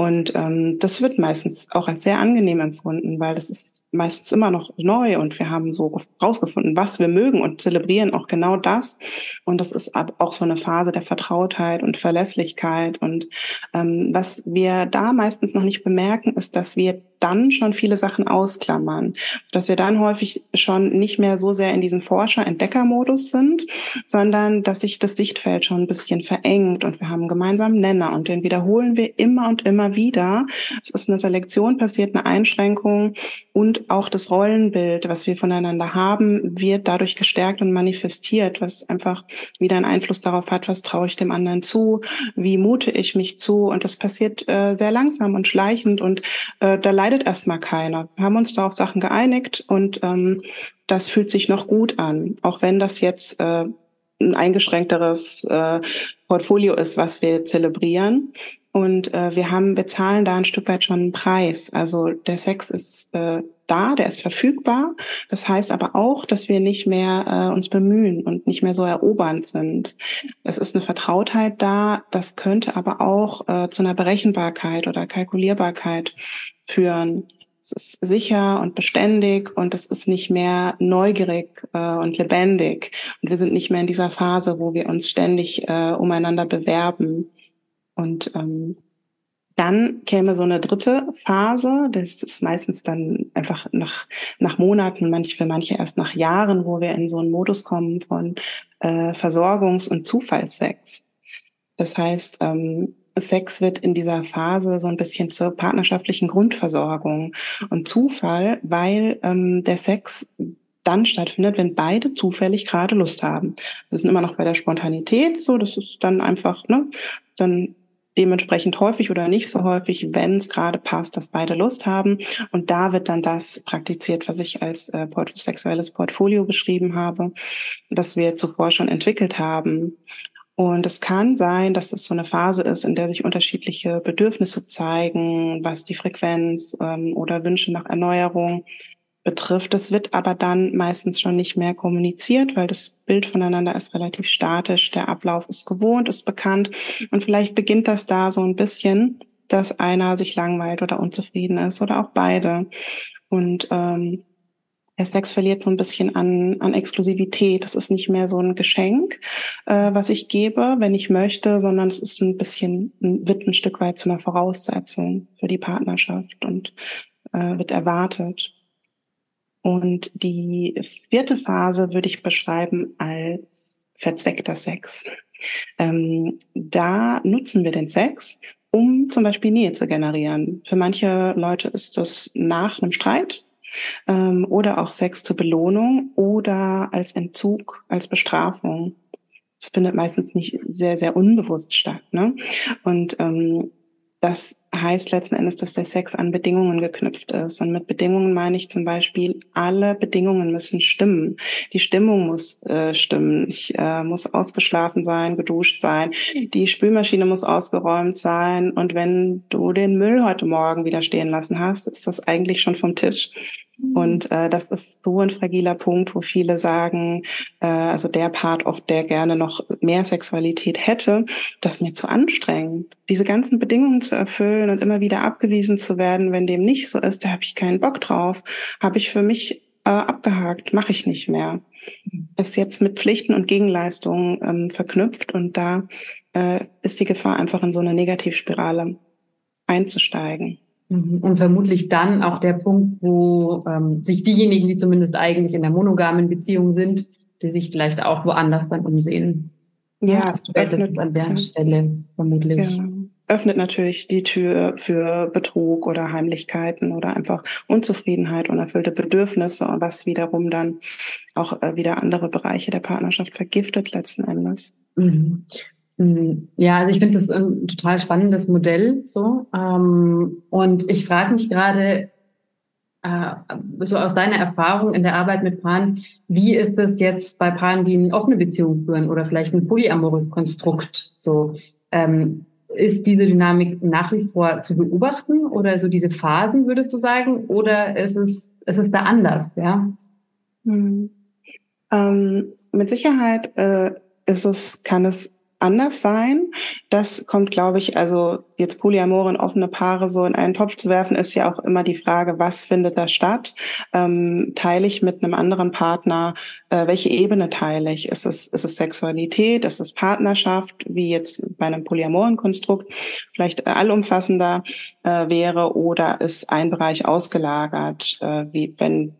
Und ähm, das wird meistens auch als sehr angenehm empfunden, weil das ist meistens immer noch neu und wir haben so rausgefunden, was wir mögen und zelebrieren auch genau das. Und das ist auch so eine Phase der Vertrautheit und Verlässlichkeit. Und ähm, was wir da meistens noch nicht bemerken, ist, dass wir dann schon viele Sachen ausklammern, dass wir dann häufig schon nicht mehr so sehr in diesem Forscher-Entdecker-Modus sind, sondern dass sich das Sichtfeld schon ein bisschen verengt und wir haben einen gemeinsamen Nenner und den wiederholen wir immer und immer wieder. Es ist eine Selektion passiert, eine Einschränkung und auch das Rollenbild, was wir voneinander haben, wird dadurch gestärkt und manifestiert, was einfach wieder einen Einfluss darauf hat, was traue ich dem anderen zu, wie mute ich mich zu und das passiert äh, sehr langsam und schleichend und äh, da leidet erstmal keiner. Wir haben uns da auf Sachen geeinigt und ähm, das fühlt sich noch gut an, auch wenn das jetzt äh, ein eingeschränkteres äh, Portfolio ist, was wir zelebrieren. Und äh, wir haben, wir zahlen da ein Stück weit schon einen Preis. Also der Sex ist äh, da, der ist verfügbar. Das heißt aber auch, dass wir nicht mehr äh, uns bemühen und nicht mehr so erobernd sind. Es ist eine Vertrautheit da. Das könnte aber auch äh, zu einer Berechenbarkeit oder Kalkulierbarkeit führen. Es ist sicher und beständig und es ist nicht mehr neugierig äh, und lebendig. Und wir sind nicht mehr in dieser Phase, wo wir uns ständig äh, umeinander bewerben. Und ähm, dann käme so eine dritte Phase, das ist meistens dann einfach nach, nach Monaten, manch, für manche erst nach Jahren, wo wir in so einen Modus kommen von äh, Versorgungs- und Zufallssex. Das heißt, ähm, Sex wird in dieser Phase so ein bisschen zur partnerschaftlichen Grundversorgung und Zufall, weil ähm, der Sex dann stattfindet, wenn beide zufällig gerade Lust haben. Wir sind immer noch bei der Spontanität, so das ist dann einfach, ne, dann dementsprechend häufig oder nicht so häufig, wenn es gerade passt, dass beide Lust haben. Und da wird dann das praktiziert, was ich als äh, port sexuelles Portfolio beschrieben habe, das wir zuvor schon entwickelt haben. Und es kann sein, dass es so eine Phase ist, in der sich unterschiedliche Bedürfnisse zeigen, was die Frequenz ähm, oder Wünsche nach Erneuerung betrifft. Das wird aber dann meistens schon nicht mehr kommuniziert, weil das Bild voneinander ist relativ statisch. Der Ablauf ist gewohnt, ist bekannt. Und vielleicht beginnt das da so ein bisschen, dass einer sich langweilt oder unzufrieden ist oder auch beide. Und ähm, der Sex verliert so ein bisschen an, an Exklusivität. Das ist nicht mehr so ein Geschenk, äh, was ich gebe, wenn ich möchte, sondern es ist ein bisschen, wird ein Stück weit zu einer Voraussetzung für die Partnerschaft und äh, wird erwartet. Und die vierte Phase würde ich beschreiben als verzweckter Sex. Ähm, da nutzen wir den Sex, um zum Beispiel Nähe zu generieren. Für manche Leute ist das nach einem Streit ähm, oder auch Sex zur Belohnung oder als Entzug, als Bestrafung. Das findet meistens nicht sehr, sehr unbewusst statt. Ne? Und ähm, das heißt letzten Endes, dass der Sex an Bedingungen geknüpft ist. Und mit Bedingungen meine ich zum Beispiel, alle Bedingungen müssen stimmen. Die Stimmung muss äh, stimmen. Ich äh, muss ausgeschlafen sein, geduscht sein. Die Spülmaschine muss ausgeräumt sein. Und wenn du den Müll heute Morgen wieder stehen lassen hast, ist das eigentlich schon vom Tisch. Und äh, das ist so ein fragiler Punkt, wo viele sagen, äh, also der Part oft, der gerne noch mehr Sexualität hätte, das ist mir zu anstrengend. Diese ganzen Bedingungen zu erfüllen und immer wieder abgewiesen zu werden, wenn dem nicht so ist, da habe ich keinen Bock drauf, habe ich für mich äh, abgehakt, mache ich nicht mehr. Ist jetzt mit Pflichten und Gegenleistungen ähm, verknüpft und da äh, ist die Gefahr einfach in so eine Negativspirale einzusteigen.
Mhm. Und vermutlich dann auch der Punkt, wo ähm, sich diejenigen, die zumindest eigentlich in der monogamen Beziehung sind, die sich vielleicht auch woanders dann umsehen.
Ja, es öffnet
an der Stelle vermutlich.
Genau. Öffnet natürlich die Tür für Betrug oder Heimlichkeiten oder einfach Unzufriedenheit, unerfüllte Bedürfnisse, was wiederum dann auch äh, wieder andere Bereiche der Partnerschaft vergiftet letzten Endes.
Mhm. Hm, ja, also ich finde das ein total spannendes Modell so. Ähm, und ich frage mich gerade, äh, so aus deiner Erfahrung in der Arbeit mit Paaren, wie ist das jetzt bei Paaren, die eine offene Beziehung führen oder vielleicht ein polyamores Konstrukt? So, ähm, ist diese Dynamik nach wie vor zu beobachten oder so diese Phasen, würdest du sagen? Oder ist es, ist es da anders, ja?
Hm. Ähm, mit Sicherheit äh, ist es, kann es anders sein. Das kommt, glaube ich, also jetzt Polyamoren, offene Paare so in einen Topf zu werfen, ist ja auch immer die Frage, was findet da statt? Ähm, teile ich mit einem anderen Partner, äh, welche Ebene teile ich? Ist es, ist es Sexualität? Ist es Partnerschaft, wie jetzt bei einem polyamoren Konstrukt vielleicht allumfassender äh, wäre? Oder ist ein Bereich ausgelagert, äh, wie wenn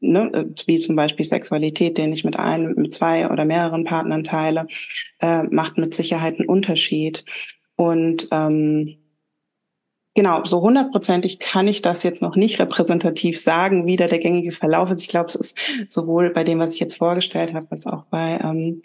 ne, wie zum Beispiel Sexualität, den ich mit einem, mit zwei oder mehreren Partnern teile, äh, macht mit Sicherheit einen Unterschied. Und ähm, Genau, so hundertprozentig kann ich das jetzt noch nicht repräsentativ sagen, wie da der gängige Verlauf ist. Ich glaube, es ist sowohl bei dem, was ich jetzt vorgestellt habe, als auch bei ähm,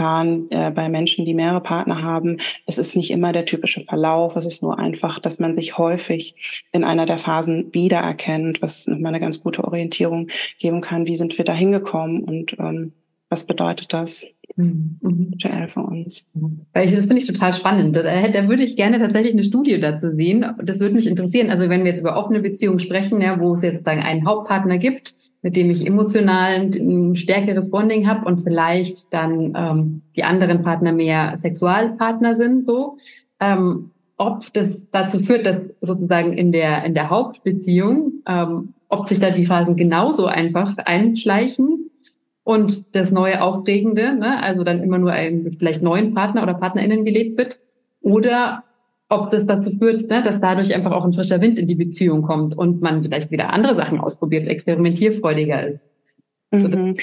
Paaren, äh, bei Menschen, die mehrere Partner haben. Es ist nicht immer der typische Verlauf. Es ist nur einfach, dass man sich häufig in einer der Phasen wiedererkennt, was nochmal eine ganz gute Orientierung geben kann. Wie sind wir da hingekommen und ähm, was bedeutet das? Mhm. Für uns.
Das finde ich total spannend. Da, da, würde ich gerne tatsächlich eine Studie dazu sehen. Das würde mich interessieren. Also wenn wir jetzt über offene Beziehungen sprechen, ja, wo es jetzt sozusagen einen Hauptpartner gibt, mit dem ich emotional ein stärkeres Bonding habe und vielleicht dann ähm, die anderen Partner mehr Sexualpartner sind, so. Ähm, ob das dazu führt, dass sozusagen in der, in der Hauptbeziehung, ähm, ob sich da die Phasen genauso einfach einschleichen und das neue Aufregende, ne, also dann immer nur ein vielleicht neuen Partner oder PartnerInnen gelebt wird, oder ob das dazu führt, ne, dass dadurch einfach auch ein frischer Wind in die Beziehung kommt und man vielleicht wieder andere Sachen ausprobiert, experimentierfreudiger ist.
Mhm.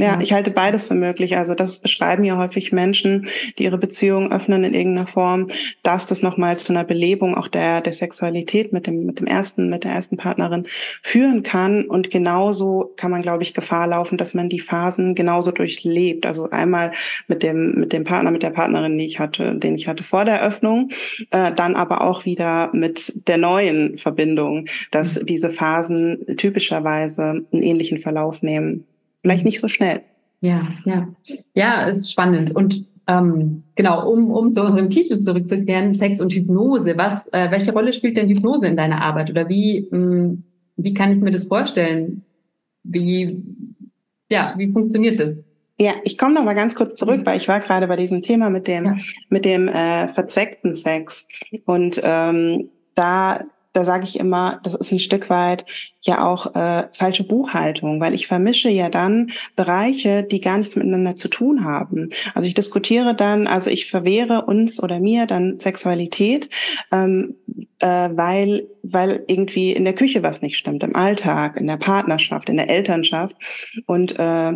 Ja, ich halte beides für möglich. Also das beschreiben ja häufig Menschen, die ihre Beziehung öffnen in irgendeiner Form, dass das nochmal zu einer Belebung auch der, der Sexualität mit dem, mit dem ersten, mit der ersten Partnerin führen kann. Und genauso kann man, glaube ich, Gefahr laufen, dass man die Phasen genauso durchlebt. Also einmal mit dem, mit dem Partner, mit der Partnerin, die ich hatte, den ich hatte vor der Öffnung, äh, dann aber auch wieder mit der neuen Verbindung, dass mhm. diese Phasen typischerweise einen ähnlichen Verlauf nehmen vielleicht nicht so schnell.
Ja, ja. Ja, ist spannend. Und ähm, genau, um, um zu unserem Titel zurückzukehren, Sex und Hypnose. Was, äh, welche Rolle spielt denn Hypnose in deiner Arbeit? Oder wie, mh, hm, wie kann ich mir das vorstellen? Wie, ja, wie funktioniert das?
Ja, ich komme noch mal ganz kurz zurück, weil ich war gerade bei diesem Thema mit dem ja. mit dem äh, verzweckten Sex und ähm, da da sage ich immer, das ist ein Stück weit ja auch äh, falsche Buchhaltung, weil ich vermische ja dann Bereiche, die gar nichts miteinander zu tun haben. Also ich diskutiere dann, also ich verwehre uns oder mir dann Sexualität, ähm, äh, weil weil irgendwie in der Küche was nicht stimmt, im Alltag, in der Partnerschaft, in der Elternschaft und äh,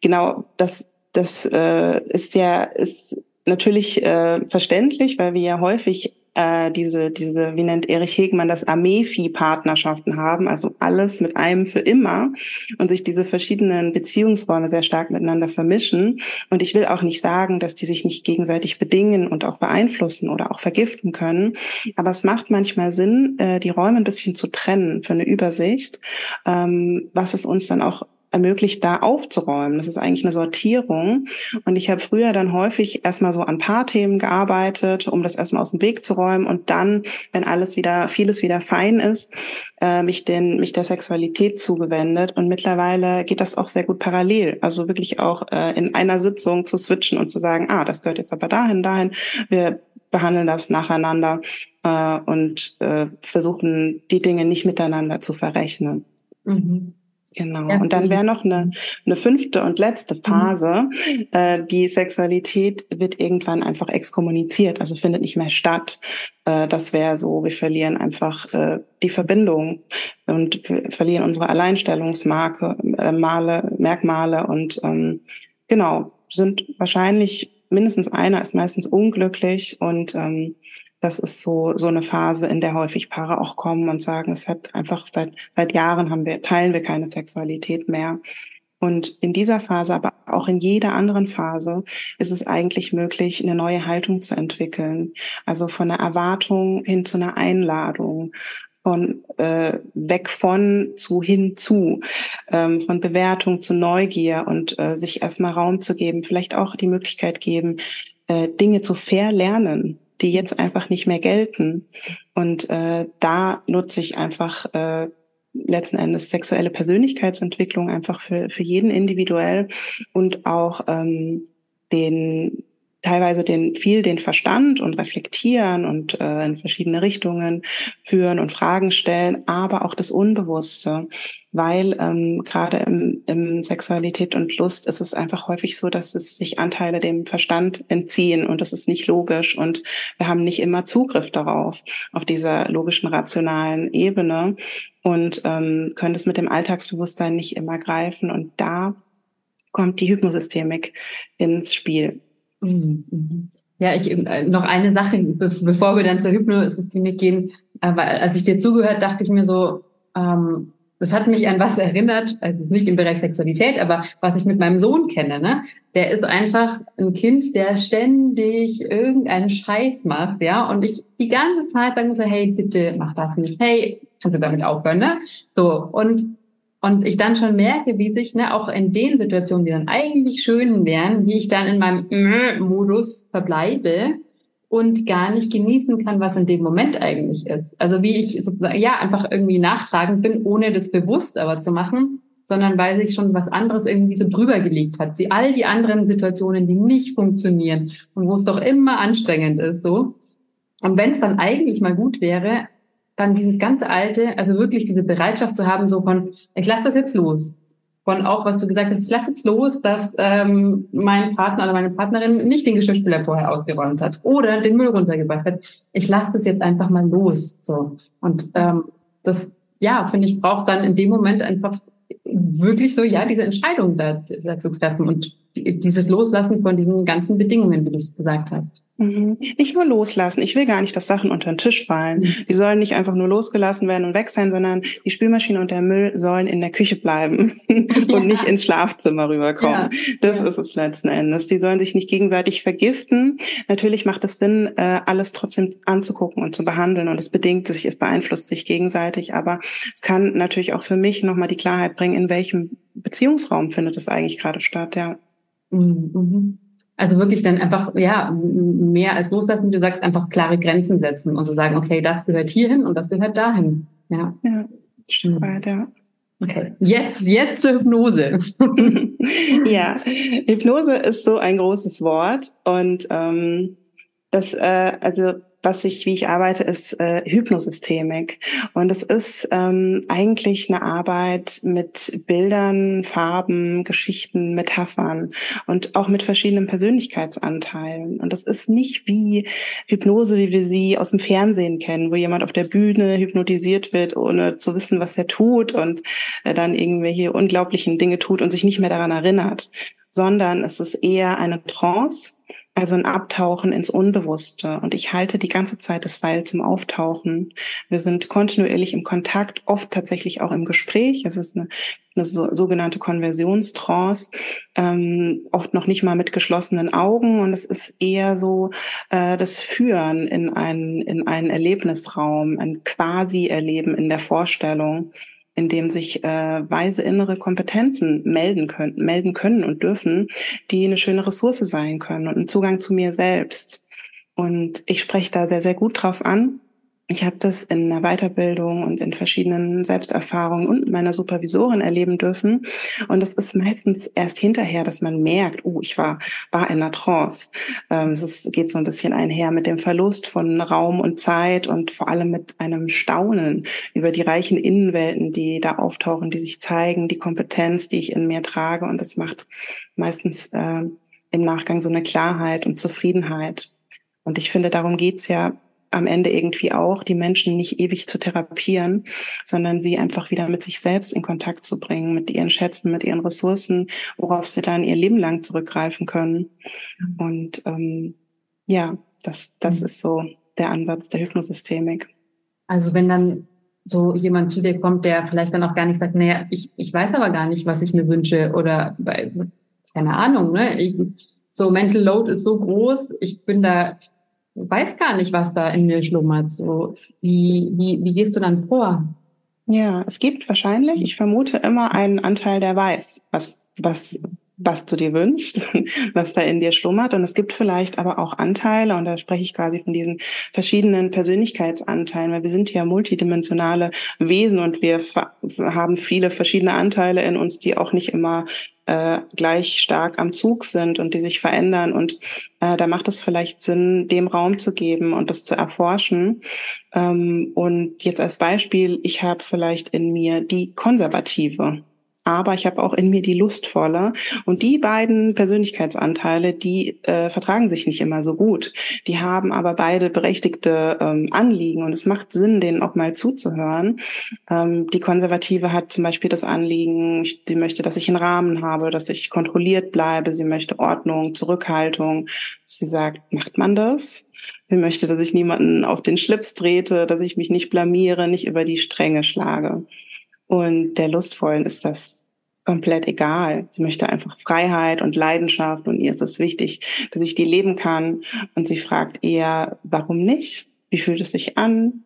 genau das das äh, ist ja ist natürlich äh, verständlich, weil wir ja häufig äh, diese, diese, wie nennt Erich Hegmann das, Armeevieh-Partnerschaften haben, also alles mit einem für immer und sich diese verschiedenen Beziehungsräume sehr stark miteinander vermischen. Und ich will auch nicht sagen, dass die sich nicht gegenseitig bedingen und auch beeinflussen oder auch vergiften können. Aber es macht manchmal Sinn, äh, die Räume ein bisschen zu trennen für eine Übersicht, ähm, was es uns dann auch ermöglicht, da aufzuräumen. Das ist eigentlich eine Sortierung. Und ich habe früher dann häufig erstmal so an Paarthemen gearbeitet, um das erstmal aus dem Weg zu räumen und dann, wenn alles wieder, vieles wieder fein ist, äh, mich den, mich der Sexualität zugewendet. Und mittlerweile geht das auch sehr gut parallel. Also wirklich auch äh, in einer Sitzung zu switchen und zu sagen, ah, das gehört jetzt aber dahin, dahin. Wir behandeln das nacheinander äh, und äh, versuchen, die Dinge nicht miteinander zu verrechnen. Mhm. Genau. Ja, und dann wäre noch eine, eine fünfte und letzte mhm. Phase. Mhm. Äh, die Sexualität wird irgendwann einfach exkommuniziert, also findet nicht mehr statt. Äh, das wäre so, wir verlieren einfach äh, die Verbindung und verlieren unsere Alleinstellungsmarke, äh, Male, Merkmale und ähm, genau, sind wahrscheinlich mindestens einer ist meistens unglücklich und ähm, das ist so, so eine Phase, in der häufig Paare auch kommen und sagen, es hat einfach seit, seit Jahren haben wir, teilen wir keine Sexualität mehr. Und in dieser Phase, aber auch in jeder anderen Phase, ist es eigentlich möglich, eine neue Haltung zu entwickeln. Also von einer Erwartung hin zu einer Einladung, von äh, weg von zu hin zu, ähm, von Bewertung zu Neugier und äh, sich erstmal Raum zu geben, vielleicht auch die Möglichkeit geben, äh, Dinge zu verlernen die jetzt einfach nicht mehr gelten. Und äh, da nutze ich einfach äh, letzten Endes sexuelle Persönlichkeitsentwicklung einfach für, für jeden individuell und auch ähm, den teilweise den viel den Verstand und reflektieren und äh, in verschiedene Richtungen führen und Fragen stellen, aber auch das Unbewusste, weil ähm, gerade im, im Sexualität und Lust ist es einfach häufig so, dass es sich Anteile dem Verstand entziehen und das ist nicht logisch und wir haben nicht immer Zugriff darauf auf dieser logischen rationalen Ebene und ähm, können es mit dem Alltagsbewusstsein nicht immer greifen und da kommt die Hypnosystemik ins Spiel.
Mhm, mhm. Ja, ich äh, noch eine Sache, bevor wir dann zur Hypnosystemik gehen, äh, als ich dir zugehört, dachte ich mir so, ähm, das hat mich an was erinnert, also nicht im Bereich Sexualität, aber was ich mit meinem Sohn kenne, ne? Der ist einfach ein Kind, der ständig irgendeinen Scheiß macht, ja, und ich die ganze Zeit sagen muss, hey, bitte mach das nicht, hey, kannst du damit aufhören, ne? So, und und ich dann schon merke, wie sich ne, auch in den Situationen, die dann eigentlich schön wären, wie ich dann in meinem Modus verbleibe und gar nicht genießen kann, was in dem Moment eigentlich ist. Also wie ich sozusagen, ja, einfach irgendwie nachtragend bin, ohne das bewusst aber zu machen, sondern weil sich schon was anderes irgendwie so drüber gelegt hat. Die, all die anderen Situationen, die nicht funktionieren und wo es doch immer anstrengend ist, so. Und wenn es dann eigentlich mal gut wäre, dann dieses ganze alte, also wirklich diese Bereitschaft zu haben, so von, ich lasse das jetzt los. Von auch, was du gesagt hast, ich lasse jetzt los, dass ähm, mein Partner oder meine Partnerin nicht den Geschirrspüler vorher ausgeräumt hat oder den Müll runtergebracht hat. Ich lasse das jetzt einfach mal los. So. Und ähm, das, ja, finde ich, braucht dann in dem Moment einfach wirklich so, ja, diese Entscheidung da, da zu treffen und dieses Loslassen von diesen ganzen Bedingungen, wie du es gesagt hast.
Mhm. Nicht nur loslassen. Ich will gar nicht, dass Sachen unter den Tisch fallen. Mhm. Die sollen nicht einfach nur losgelassen werden und weg sein, sondern die Spülmaschine und der Müll sollen in der Küche bleiben und ja. nicht ins Schlafzimmer rüberkommen. Ja. Das ja. ist es letzten Endes. Die sollen sich nicht gegenseitig vergiften. Natürlich macht es Sinn, äh, alles trotzdem anzugucken und zu behandeln und es bedingt sich, es beeinflusst sich gegenseitig. Aber es kann natürlich auch für mich nochmal die Klarheit bringen, in welchem Beziehungsraum findet es eigentlich gerade statt, ja.
Mhm. mhm. Also wirklich dann einfach, ja, mehr als loslassen, wie du sagst, einfach klare Grenzen setzen und so sagen, okay, das gehört hierhin und das gehört dahin. Ja. Ja,
weit, ja.
Okay, jetzt, jetzt zur Hypnose.
ja, Hypnose ist so ein großes Wort und ähm, das, äh, also was ich, wie ich arbeite, ist äh, Hypnosystemik. Und es ist ähm, eigentlich eine Arbeit mit Bildern, Farben, Geschichten, Metaphern und auch mit verschiedenen Persönlichkeitsanteilen. Und das ist nicht wie Hypnose, wie wir sie aus dem Fernsehen kennen, wo jemand auf der Bühne hypnotisiert wird, ohne zu wissen, was er tut und äh, dann irgendwelche unglaublichen Dinge tut und sich nicht mehr daran erinnert, sondern es ist eher eine Trance also ein Abtauchen ins Unbewusste. Und ich halte die ganze Zeit das Seil zum Auftauchen. Wir sind kontinuierlich im Kontakt, oft tatsächlich auch im Gespräch. Es ist eine, eine so, sogenannte Konversionstrance, ähm, oft noch nicht mal mit geschlossenen Augen. Und es ist eher so äh, das Führen in einen, in einen Erlebnisraum, ein Quasi-Erleben in der Vorstellung in dem sich äh, weise innere Kompetenzen melden können, melden können und dürfen, die eine schöne Ressource sein können und ein Zugang zu mir selbst. Und ich spreche da sehr, sehr gut drauf an, ich habe das in der Weiterbildung und in verschiedenen Selbsterfahrungen und meiner Supervisorin erleben dürfen. Und es ist meistens erst hinterher, dass man merkt, oh, ich war, war in einer Trance. Ähm, es ist, geht so ein bisschen einher mit dem Verlust von Raum und Zeit und vor allem mit einem Staunen über die reichen Innenwelten, die da auftauchen, die sich zeigen, die Kompetenz, die ich in mir trage. Und das macht meistens äh, im Nachgang so eine Klarheit und Zufriedenheit. Und ich finde, darum geht's ja am Ende irgendwie auch, die Menschen nicht ewig zu therapieren, sondern sie einfach wieder mit sich selbst in Kontakt zu bringen, mit ihren Schätzen, mit ihren Ressourcen, worauf sie dann ihr Leben lang zurückgreifen können. Und ähm, ja, das, das mhm. ist so der Ansatz der Hypnosystemik.
Also wenn dann so jemand zu dir kommt, der vielleicht dann auch gar nicht sagt, naja, ich, ich weiß aber gar nicht, was ich mir wünsche oder keine Ahnung, ne? Ich, so Mental Load ist so groß, ich bin da weiß gar nicht, was da in mir schlummert. So, wie, wie, wie gehst du dann vor?
Ja, es gibt wahrscheinlich, ich vermute immer einen Anteil, der weiß, was, was was du dir wünschst, was da in dir schlummert. Und es gibt vielleicht aber auch Anteile, und da spreche ich quasi von diesen verschiedenen Persönlichkeitsanteilen, weil wir sind ja multidimensionale Wesen und wir haben viele verschiedene Anteile in uns, die auch nicht immer äh, gleich stark am Zug sind und die sich verändern. Und äh, da macht es vielleicht Sinn, dem Raum zu geben und das zu erforschen. Ähm, und jetzt als Beispiel, ich habe vielleicht in mir die konservative aber ich habe auch in mir die lustvolle. Und die beiden Persönlichkeitsanteile, die äh, vertragen sich nicht immer so gut. Die haben aber beide berechtigte ähm, Anliegen und es macht Sinn, denen auch mal zuzuhören. Ähm, die Konservative hat zum Beispiel das Anliegen, sie möchte, dass ich einen Rahmen habe, dass ich kontrolliert bleibe. Sie möchte Ordnung, Zurückhaltung. Sie sagt, macht man das? Sie möchte, dass ich niemanden auf den Schlips trete, dass ich mich nicht blamiere, nicht über die Stränge schlage. Und der Lustvollen ist das komplett egal. Sie möchte einfach Freiheit und Leidenschaft und ihr ist es wichtig, dass ich die leben kann. Und sie fragt eher, warum nicht? Wie fühlt es sich an?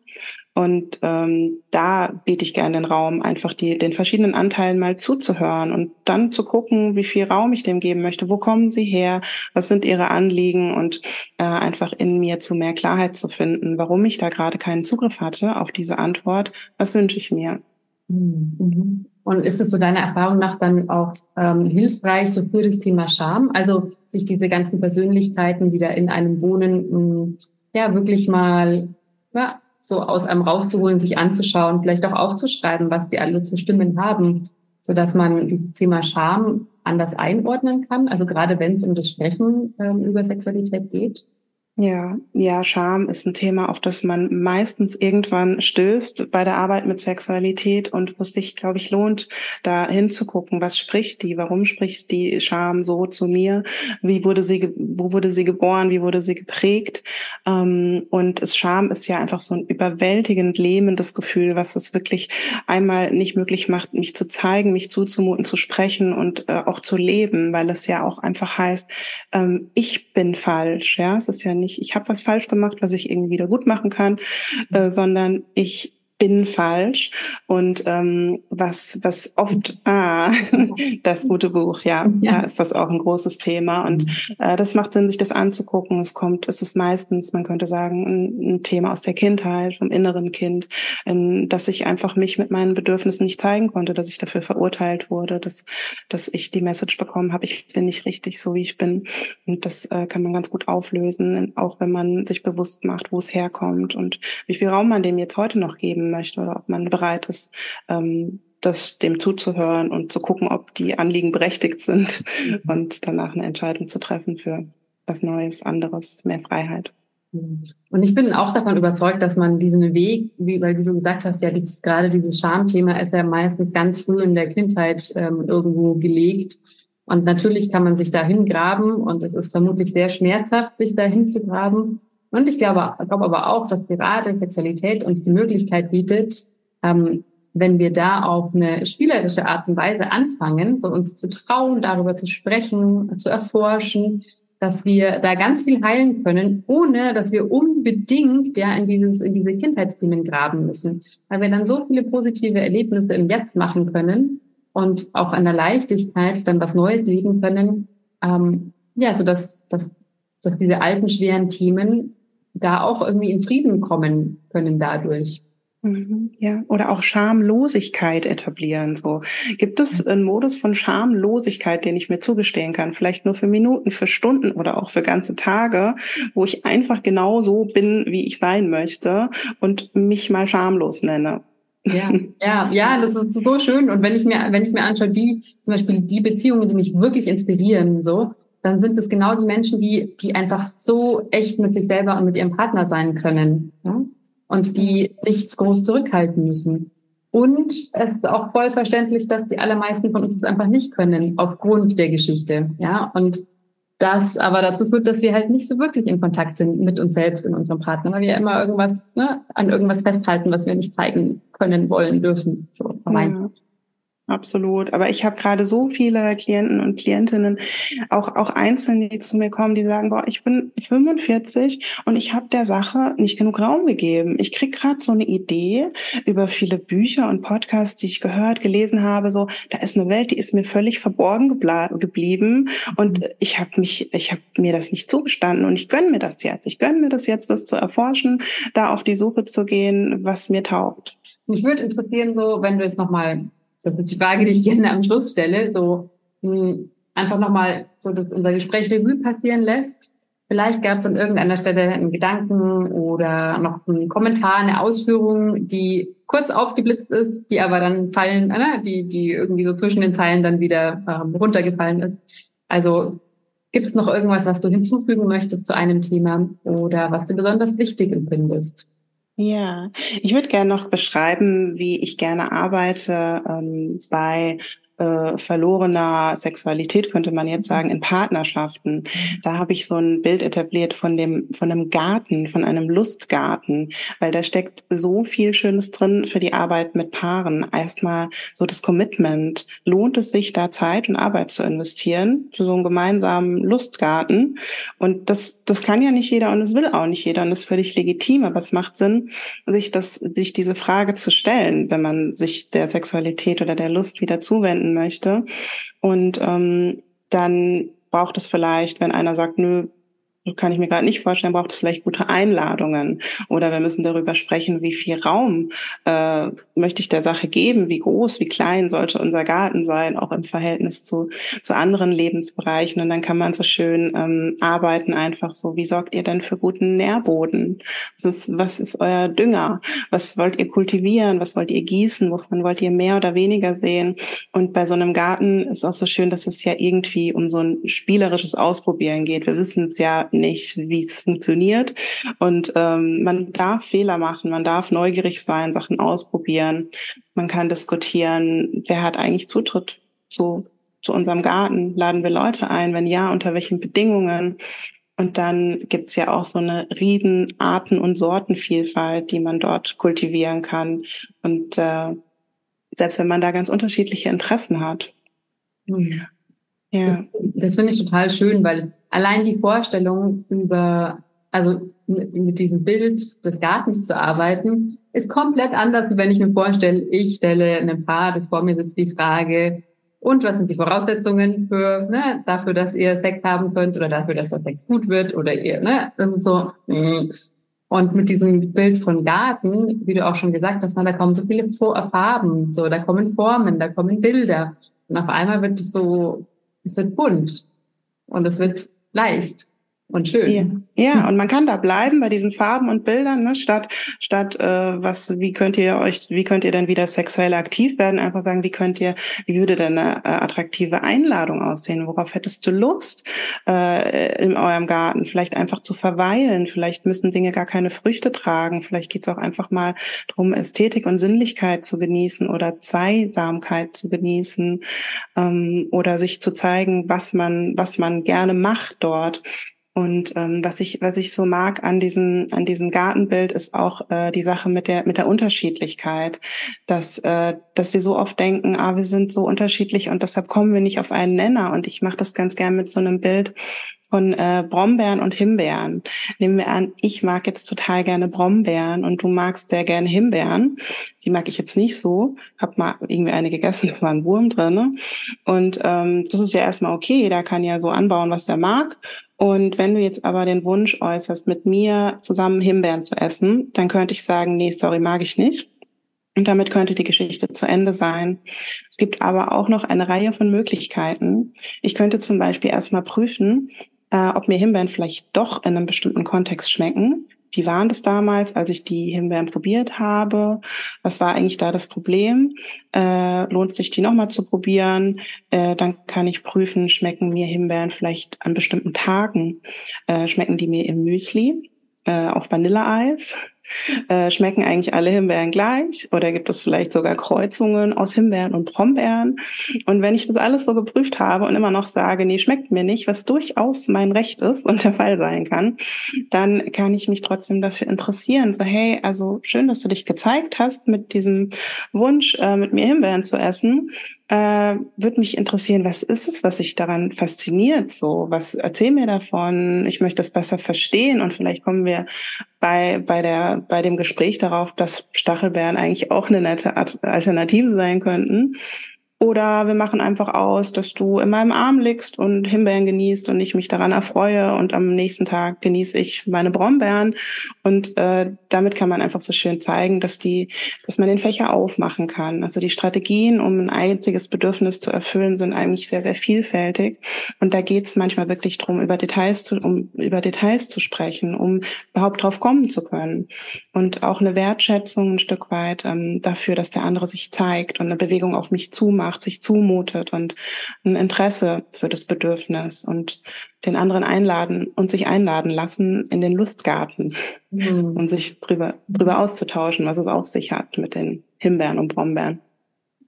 Und ähm, da biete ich gerne den Raum, einfach die, den verschiedenen Anteilen mal zuzuhören und dann zu gucken, wie viel Raum ich dem geben möchte. Wo kommen sie her? Was sind ihre Anliegen? Und äh, einfach in mir zu mehr Klarheit zu finden, warum ich da gerade keinen Zugriff hatte auf diese Antwort. Was wünsche ich mir?
Mhm. Und ist es so deiner Erfahrung nach dann auch ähm, hilfreich so für das Thema Scham? Also sich diese ganzen Persönlichkeiten, die da in einem wohnen, mh, mm, ja wirklich mal ja, so aus einem rauszuholen, sich anzuschauen, vielleicht auch aufzuschreiben, was die alle für Stimmen haben, so dass man dieses Thema Scham anders einordnen kann. Also gerade wenn es um das Sprechen ähm, über Sexualität geht.
Ja, ja, Scham ist ein Thema, auf das man meistens irgendwann stößt bei der Arbeit mit Sexualität und wo es sich, glaube ich, lohnt, da hinzugucken, was spricht die, warum spricht die Scham so zu mir, wie wurde sie, wo wurde sie geboren, wie wurde sie geprägt. Ähm, und Scham ist ja einfach so ein überwältigend lähmendes Gefühl, was es wirklich einmal nicht möglich macht, mich zu zeigen, mich zuzumuten, zu sprechen und äh, auch zu leben, weil es ja auch einfach heißt, ähm, ich bin falsch, ja, es ist ja nicht nicht, ich habe was falsch gemacht, was ich irgendwie wieder gut machen kann, äh, sondern ich bin falsch und ähm, was was oft ah das gute Buch ja, ja. ist das auch ein großes Thema und mhm. äh, das macht Sinn sich das anzugucken es kommt es ist meistens man könnte sagen ein, ein Thema aus der Kindheit vom inneren Kind in, dass ich einfach mich mit meinen Bedürfnissen nicht zeigen konnte dass ich dafür verurteilt wurde dass dass ich die Message bekommen habe ich bin nicht richtig so wie ich bin und das äh, kann man ganz gut auflösen auch wenn man sich bewusst macht wo es herkommt und wie viel Raum man dem jetzt heute noch geben möchte oder ob man bereit ist, ähm, das dem zuzuhören und zu gucken, ob die Anliegen berechtigt sind mhm. und danach eine Entscheidung zu treffen für was Neues, anderes, mehr Freiheit.
Und ich bin auch davon überzeugt, dass man diesen Weg, wie, weil wie du gesagt hast, ja, dieses, gerade dieses Schamthema ist ja meistens ganz früh in der Kindheit ähm, irgendwo gelegt. Und natürlich kann man sich da hingraben und es ist vermutlich sehr schmerzhaft, sich da hinzugraben. Und ich glaube, glaube aber auch, dass gerade Sexualität uns die Möglichkeit bietet, ähm, wenn wir da auf eine spielerische Art und Weise anfangen, so uns zu trauen, darüber zu sprechen, zu erforschen, dass wir da ganz viel heilen können, ohne dass wir unbedingt ja in dieses in diese Kindheitsthemen graben müssen, weil wir dann so viele positive Erlebnisse im Jetzt machen können und auch an der Leichtigkeit dann was Neues leben können, ähm, ja, so dass dass dass diese alten schweren Themen da auch irgendwie in Frieden kommen können dadurch.
Mhm, ja, oder auch Schamlosigkeit etablieren. So gibt es einen Modus von Schamlosigkeit, den ich mir zugestehen kann, vielleicht nur für Minuten, für Stunden oder auch für ganze Tage, wo ich einfach genau so bin, wie ich sein möchte und mich mal schamlos nenne.
Ja, ja, ja, das ist so schön. Und wenn ich mir, wenn ich mir anschaue, die zum Beispiel die Beziehungen, die mich wirklich inspirieren, so, dann sind es genau die Menschen, die, die einfach so echt mit sich selber und mit ihrem Partner sein können. Ja? Und die nichts groß zurückhalten müssen. Und es ist auch voll verständlich, dass die allermeisten von uns das einfach nicht können, aufgrund der Geschichte. Ja, und das aber dazu führt, dass wir halt nicht so wirklich in Kontakt sind mit uns selbst und unserem Partner, weil wir immer irgendwas, ne, an irgendwas festhalten, was wir nicht zeigen können, wollen, dürfen. So,
ja. Absolut. Aber ich habe gerade so viele Klienten und Klientinnen, auch, auch Einzelne, die zu mir kommen, die sagen, boah, ich bin 45 und ich habe der Sache nicht genug Raum gegeben. Ich krieg gerade so eine Idee über viele Bücher und Podcasts, die ich gehört, gelesen habe, so, da ist eine Welt, die ist mir völlig verborgen geblieben und ich habe mich, ich habe mir das nicht zugestanden und ich gönne mir das jetzt. Ich gönne mir das jetzt, das zu erforschen, da auf die Suche zu gehen, was mir taugt.
Mich würde interessieren, so, wenn du jetzt nochmal das ist die Frage, die ich gerne am Schluss stelle, so mh, hm, einfach nochmal so, dass unser Gespräch Revue passieren lässt. Vielleicht gab es an irgendeiner Stelle einen Gedanken oder noch einen Kommentar, eine Ausführung, die kurz aufgeblitzt ist, die aber dann fallen, äh, die, die irgendwie so zwischen den Zeilen dann wieder ähm, runtergefallen ist. Also gibt es noch irgendwas, was du hinzufügen möchtest zu einem Thema oder was du besonders wichtig empfindest?
Ja, ich würde gerne noch beschreiben, wie ich gerne arbeite ähm, bei äh, verlorener Sexualität, könnte man jetzt sagen, in Partnerschaften. Da habe ich so ein Bild etabliert von dem, von einem Garten, von einem Lustgarten, weil da steckt so viel Schönes drin für die Arbeit mit Paaren. Erstmal so das Commitment. Lohnt es sich, da Zeit und Arbeit zu investieren für so einen gemeinsamen Lustgarten? Und das, das kann ja nicht jeder und es will auch nicht jeder und das ist völlig legitim, aber es macht Sinn, sich das, sich diese Frage zu stellen, wenn man sich der Sexualität oder der Lust wieder zuwenden möchte. Und ähm, dann braucht es vielleicht, wenn einer sagt, nö, kann ich mir gerade nicht vorstellen, braucht es vielleicht gute Einladungen. Oder wir müssen darüber sprechen, wie viel Raum äh, möchte ich der Sache geben, wie groß, wie klein sollte unser Garten sein, auch im Verhältnis zu, zu anderen Lebensbereichen. Und dann kann man so schön ähm, arbeiten, einfach so, wie sorgt ihr denn für guten Nährboden? Was ist, was ist euer Dünger? Was wollt ihr kultivieren? Was wollt ihr gießen? Wovon wollt ihr mehr oder weniger sehen? Und bei so einem Garten ist auch so schön, dass es ja irgendwie um so ein spielerisches Ausprobieren geht. Wir wissen es ja nicht, wie es funktioniert. Und ähm, man darf Fehler machen, man darf neugierig sein, Sachen ausprobieren. Man kann diskutieren, wer hat eigentlich Zutritt zu, zu unserem Garten? Laden wir Leute ein? Wenn ja, unter welchen Bedingungen? Und dann gibt's ja auch so eine riesen Arten- und Sortenvielfalt, die man dort kultivieren kann. Und äh, selbst wenn man da ganz unterschiedliche Interessen hat.
Mhm. Ja. Das, das finde ich total schön, weil allein die Vorstellung über, also mit, diesem Bild des Gartens zu arbeiten, ist komplett anders, wenn ich mir vorstelle, ich stelle einem Paar, das vor mir sitzt, die Frage, und was sind die Voraussetzungen für, ne, dafür, dass ihr Sex haben könnt oder dafür, dass der Sex gut wird oder ihr, ne, das ist so, mm. und mit diesem Bild von Garten, wie du auch schon gesagt hast, na, da kommen so viele Farben, so, da kommen Formen, da kommen Bilder. Und auf einmal wird es so, es wird bunt. Und es wird leicht und schön.
Ja. ja, und man kann da bleiben bei diesen Farben und Bildern, ne? statt statt äh, was, wie könnt ihr euch, wie könnt ihr denn wieder sexuell aktiv werden? Einfach sagen, wie könnt ihr, wie würde denn eine äh, attraktive Einladung aussehen? Worauf hättest du Lust äh, in eurem Garten? Vielleicht einfach zu verweilen. Vielleicht müssen Dinge gar keine Früchte tragen. Vielleicht geht es auch einfach mal darum, Ästhetik und Sinnlichkeit zu genießen oder Zweisamkeit zu genießen ähm, oder sich zu zeigen, was man was man gerne macht dort. Und ähm, was ich was ich so mag an diesem an diesem Gartenbild ist auch äh, die Sache mit der mit der Unterschiedlichkeit, dass äh, dass wir so oft denken, ah wir sind so unterschiedlich und deshalb kommen wir nicht auf einen Nenner. Und ich mache das ganz gern mit so einem Bild von äh, Brombeeren und Himbeeren. Nehmen wir an, ich mag jetzt total gerne Brombeeren und du magst sehr gerne Himbeeren. Die mag ich jetzt nicht so. Hab mal irgendwie eine gegessen, da war ein Wurm drin. Ne? Und ähm, das ist ja erstmal okay. Jeder kann ja so anbauen, was er mag. Und wenn du jetzt aber den Wunsch äußerst, mit mir zusammen Himbeeren zu essen, dann könnte ich sagen, nee, sorry, mag ich nicht. Und damit könnte die Geschichte zu Ende sein. Es gibt aber auch noch eine Reihe von Möglichkeiten. Ich könnte zum Beispiel erstmal prüfen, äh, ob mir Himbeeren vielleicht doch in einem bestimmten Kontext schmecken. Wie waren das damals, als ich die Himbeeren probiert habe? Was war eigentlich da das Problem? Äh, lohnt sich die nochmal zu probieren? Äh, dann kann ich prüfen, schmecken mir Himbeeren vielleicht an bestimmten Tagen? Äh, schmecken die mir im Müsli, äh, auf Vanilleeis? Äh, schmecken eigentlich alle Himbeeren gleich oder gibt es vielleicht sogar Kreuzungen aus Himbeeren und Brombeeren? Und wenn ich das alles so geprüft habe und immer noch sage, nee, schmeckt mir nicht, was durchaus mein Recht ist und der Fall sein kann, dann kann ich mich trotzdem dafür interessieren. So, hey, also schön, dass du dich gezeigt hast mit diesem Wunsch, äh, mit mir Himbeeren zu essen. Äh, würde mich interessieren, was ist es, was sich daran fasziniert? So, was erzähl mir davon? Ich möchte das besser verstehen und vielleicht kommen wir bei, bei der, bei dem Gespräch darauf, dass Stachelbeeren eigentlich auch eine nette Alternative sein könnten. Oder wir machen einfach aus, dass du in meinem Arm liegst und Himbeeren genießt und ich mich daran erfreue und am nächsten Tag genieße ich meine Brombeeren. Und äh, damit kann man einfach so schön zeigen, dass die, dass man den Fächer aufmachen kann. Also die Strategien, um ein einziges Bedürfnis zu erfüllen, sind eigentlich sehr, sehr vielfältig. Und da geht es manchmal wirklich drum, über Details zu, um über Details zu sprechen, um überhaupt drauf kommen zu können. Und auch eine Wertschätzung ein Stück weit ähm, dafür, dass der andere sich zeigt und eine Bewegung auf mich zumacht macht, sich zumutet und ein Interesse für das Bedürfnis und den anderen einladen und sich einladen lassen in den Lustgarten mhm. und sich drüber, drüber auszutauschen, was es auf sich hat mit den Himbeeren und Brombeeren.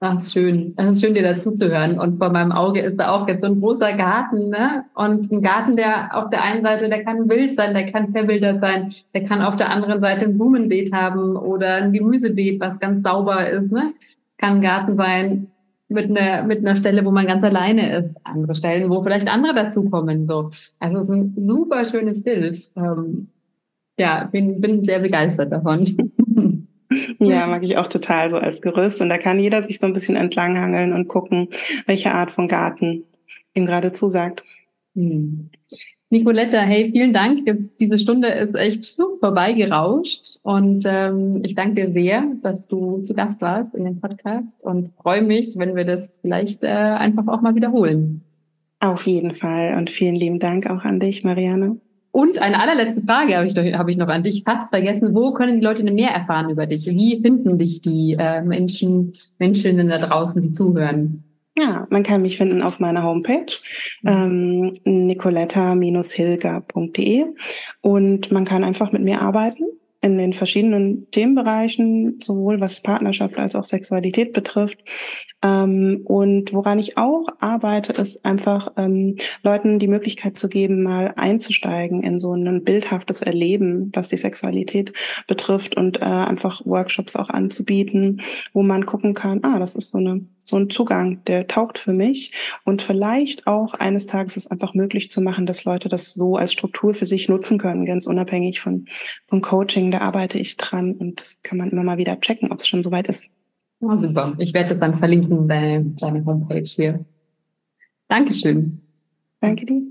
Ach, ist schön. Es ist schön, dir dazu zu hören. Und vor meinem Auge ist da auch jetzt so ein großer Garten, ne? Und ein Garten, der auf der einen Seite, der kann wild sein, der kann verwildert sein, der kann auf der anderen Seite ein Blumenbeet haben oder ein Gemüsebeet, was ganz sauber ist, ne? Es kann ein Garten sein, mit einer, mit einer Stelle, wo man ganz alleine ist. Andere Stellen, wo vielleicht andere dazukommen. So. Also es ist ein super schönes Bild. Ähm, ja, bin, bin sehr begeistert davon.
Ja, mag ich auch total so als Gerüst. Und da kann jeder sich so ein bisschen entlanghangeln und gucken, welche Art von Garten ihm gerade zusagt. Hm.
Nicoletta, hey, vielen Dank. Jetzt diese Stunde ist echt vorbeigerauscht und ähm, ich danke dir sehr, dass du zu Gast warst in dem Podcast und freue mich, wenn wir das vielleicht äh, einfach auch mal wiederholen.
Auf jeden Fall und vielen lieben Dank auch an dich, Marianne.
Und eine allerletzte Frage habe ich, doch, habe ich noch an dich fast vergessen. Wo können die Leute denn mehr erfahren über dich? Wie finden dich die äh, Menschen, Menschen da draußen, die zuhören?
Ja, man kann mich finden auf meiner Homepage mhm. ähm, nicoletta-hilger.de und man kann einfach mit mir arbeiten in den verschiedenen Themenbereichen, sowohl was Partnerschaft als auch Sexualität betrifft. Ähm, und woran ich auch arbeite, ist einfach ähm, Leuten die Möglichkeit zu geben, mal einzusteigen in so ein bildhaftes Erleben, was die Sexualität betrifft und äh, einfach Workshops auch anzubieten, wo man gucken kann, ah, das ist so eine so ein Zugang, der taugt für mich und vielleicht auch eines Tages es einfach möglich zu machen, dass Leute das so als Struktur für sich nutzen können, ganz unabhängig von, von Coaching. Da arbeite ich dran und das kann man immer mal wieder checken, ob es schon soweit ist.
Oh, super. Ich werde das dann verlinken, deine, deine Homepage hier. Dankeschön.
Danke dir.